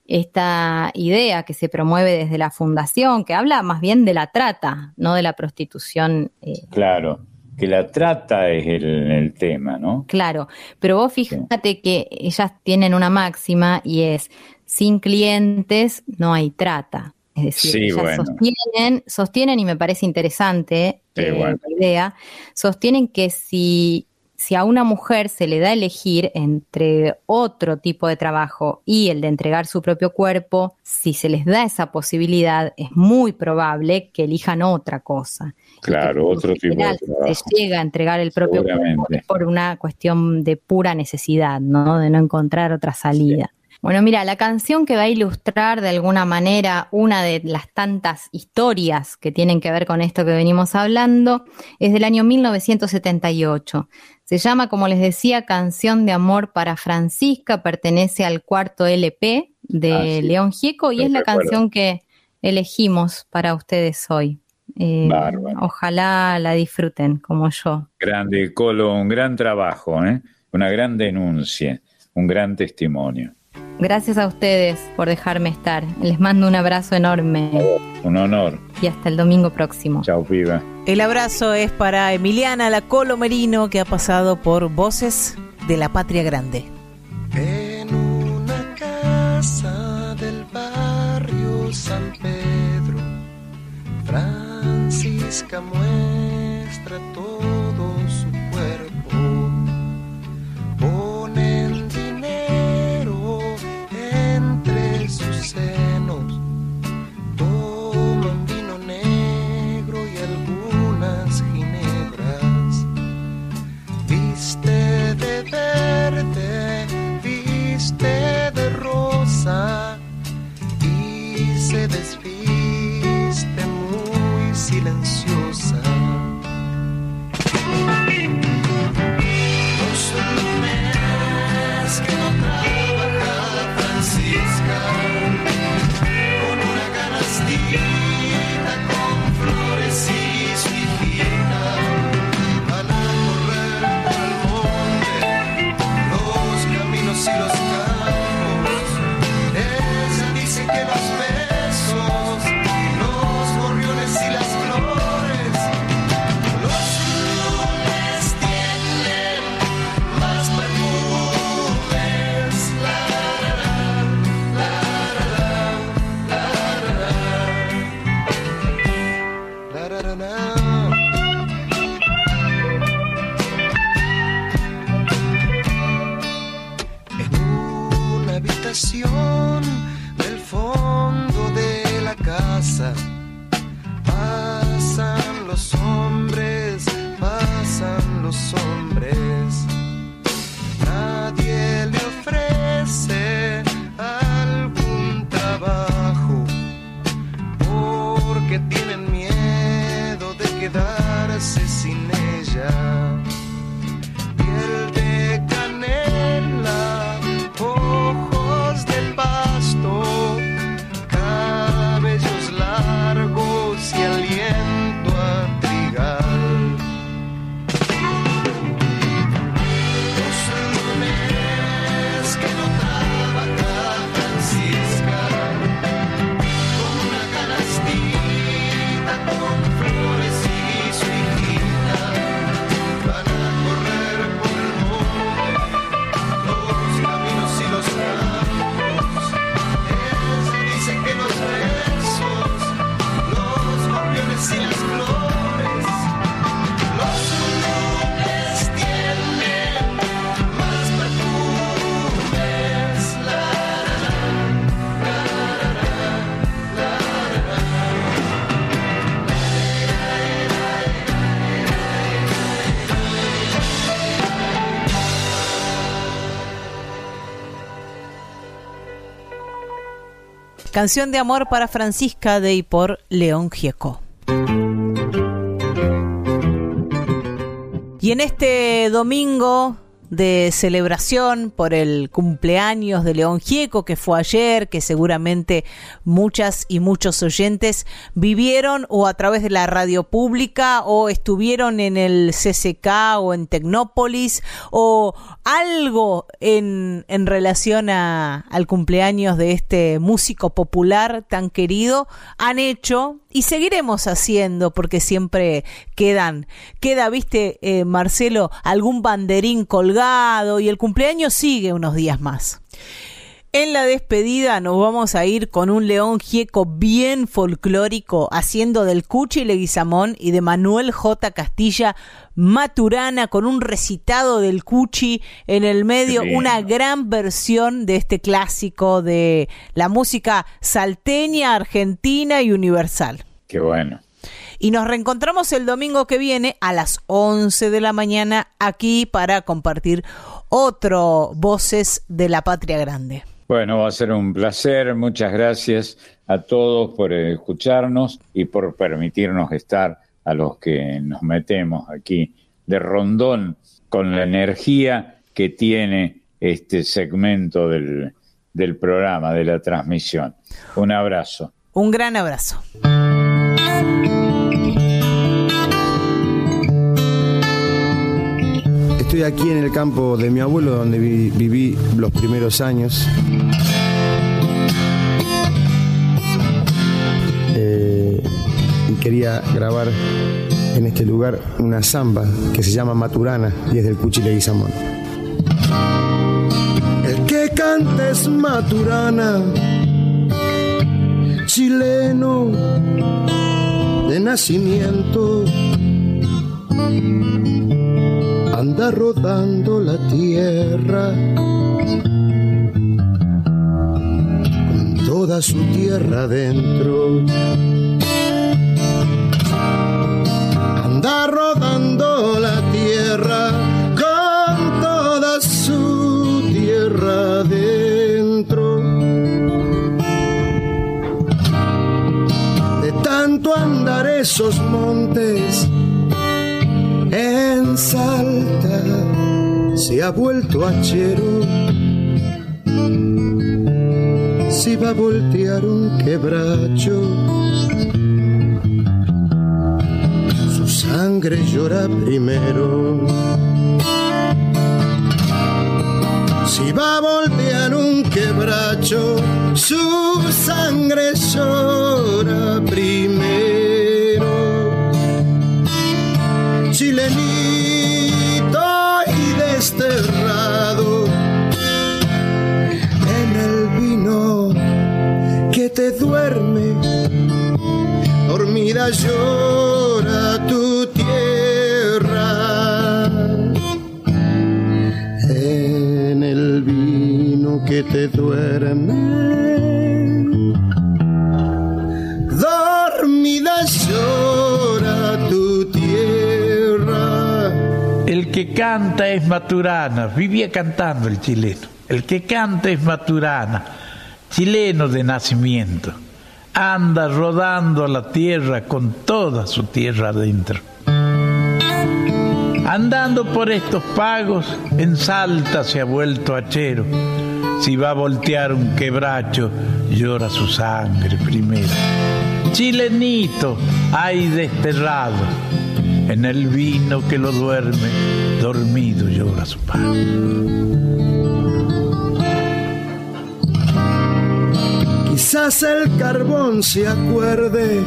esta idea que se promueve desde la fundación, que habla más bien de la trata, no de la prostitución. claro que la trata es el, tema, ¿no? Claro, pero vos fíjate que ellas tienen una máxima y es, sin clientes no hay trata. Es decir, ellas sostienen, sostienen, y me parece interesante eh, la idea, sostienen que si si a una mujer se le da a elegir entre otro tipo de trabajo y el de entregar su propio cuerpo, si se les da esa posibilidad, es muy probable que elijan otra cosa. Claro, otro tipo de trabajo. Se llega a entregar el propio cuerpo por una cuestión de pura necesidad, ¿no? De no encontrar otra salida. Bueno, mira, la canción que va a ilustrar de alguna manera una de las tantas historias que tienen que ver con esto que venimos hablando es del año 1978. Se llama, como les decía, Canción de Amor para Francisca, pertenece al cuarto LP de ah, León Gieco y es la canción que elegimos para ustedes hoy. Eh, ojalá la disfruten como yo. Grande, Colo, un gran trabajo, ¿eh? una gran denuncia, un gran testimonio. Gracias a ustedes por dejarme estar. Les mando un abrazo enorme. Un honor. Y hasta el domingo próximo. Chao, piba. El abrazo es para Emiliana La Colomerino, que ha pasado por Voces de la Patria Grande. En una casa del barrio San Pedro, Francisca muestra y se despide muy silencioso. del fondo de la casa. Pasan los hombres, pasan los hombres. Canción de amor para Francisca de y por León Gieco. Y en este domingo de celebración por el cumpleaños de León Gieco, que fue ayer, que seguramente muchas y muchos oyentes vivieron o a través de la radio pública o estuvieron en el CCK o en Tecnópolis o algo en, en relación a, al cumpleaños de este músico popular tan querido, han hecho y seguiremos haciendo porque siempre quedan, queda, viste, eh, Marcelo, algún banderín colgado y el cumpleaños sigue unos días más. En la despedida nos vamos a ir con un león gieco bien folclórico, haciendo del Cuchi Leguizamón y de Manuel J. Castilla Maturana, con un recitado del Cuchi en el medio, una gran versión de este clásico de la música salteña, argentina y universal. Qué bueno. Y nos reencontramos el domingo que viene a las 11 de la mañana aquí para compartir otro Voces de la Patria Grande. Bueno, va a ser un placer. Muchas gracias a todos por escucharnos y por permitirnos estar a los que nos metemos aquí de rondón con la energía que tiene este segmento del, del programa, de la transmisión. Un abrazo. Un gran abrazo. Aquí en el campo de mi abuelo donde vi- viví los primeros años. Eh, y quería grabar en este lugar una samba que se llama Maturana y es del Cuchi Leguizamón. El que canta es Maturana, chileno de nacimiento anda rodando la tierra con toda su tierra dentro. Vuelto Maturana, vivía cantando el chileno. El que canta es Maturana, chileno de nacimiento. Anda rodando la tierra con toda su tierra adentro. Andando por estos pagos, en Salta se ha vuelto hachero. Si va a voltear un quebracho, llora su sangre primero. Chilenito, hay desterrado, en el vino que lo duerme, dormido llora su padre. Quizás el carbón se acuerde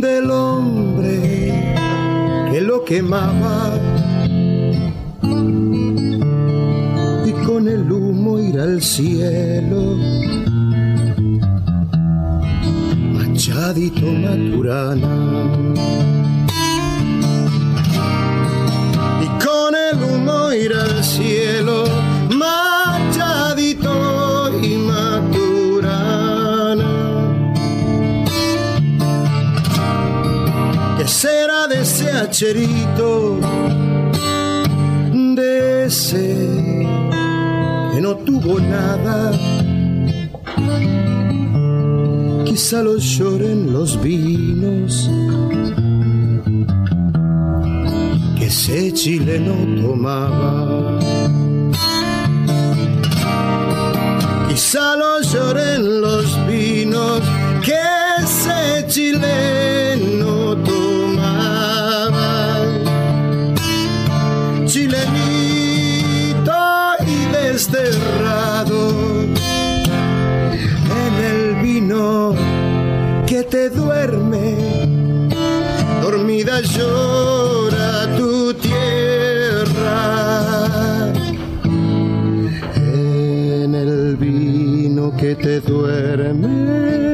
del hombre que lo quemaba y con el humo ir al cielo. Machadito Maturana. Ir al cielo. Machadito y Maturana. ¿Qué será de ese hacherito? De ese que no tuvo nada quizá lo lloren los vinos ese chileno tomaba. Quizá lo lloren los vinos que ese chileno tomaba. Chilenito y desterrado en el vino que te duerme, dormida llora que te duerme,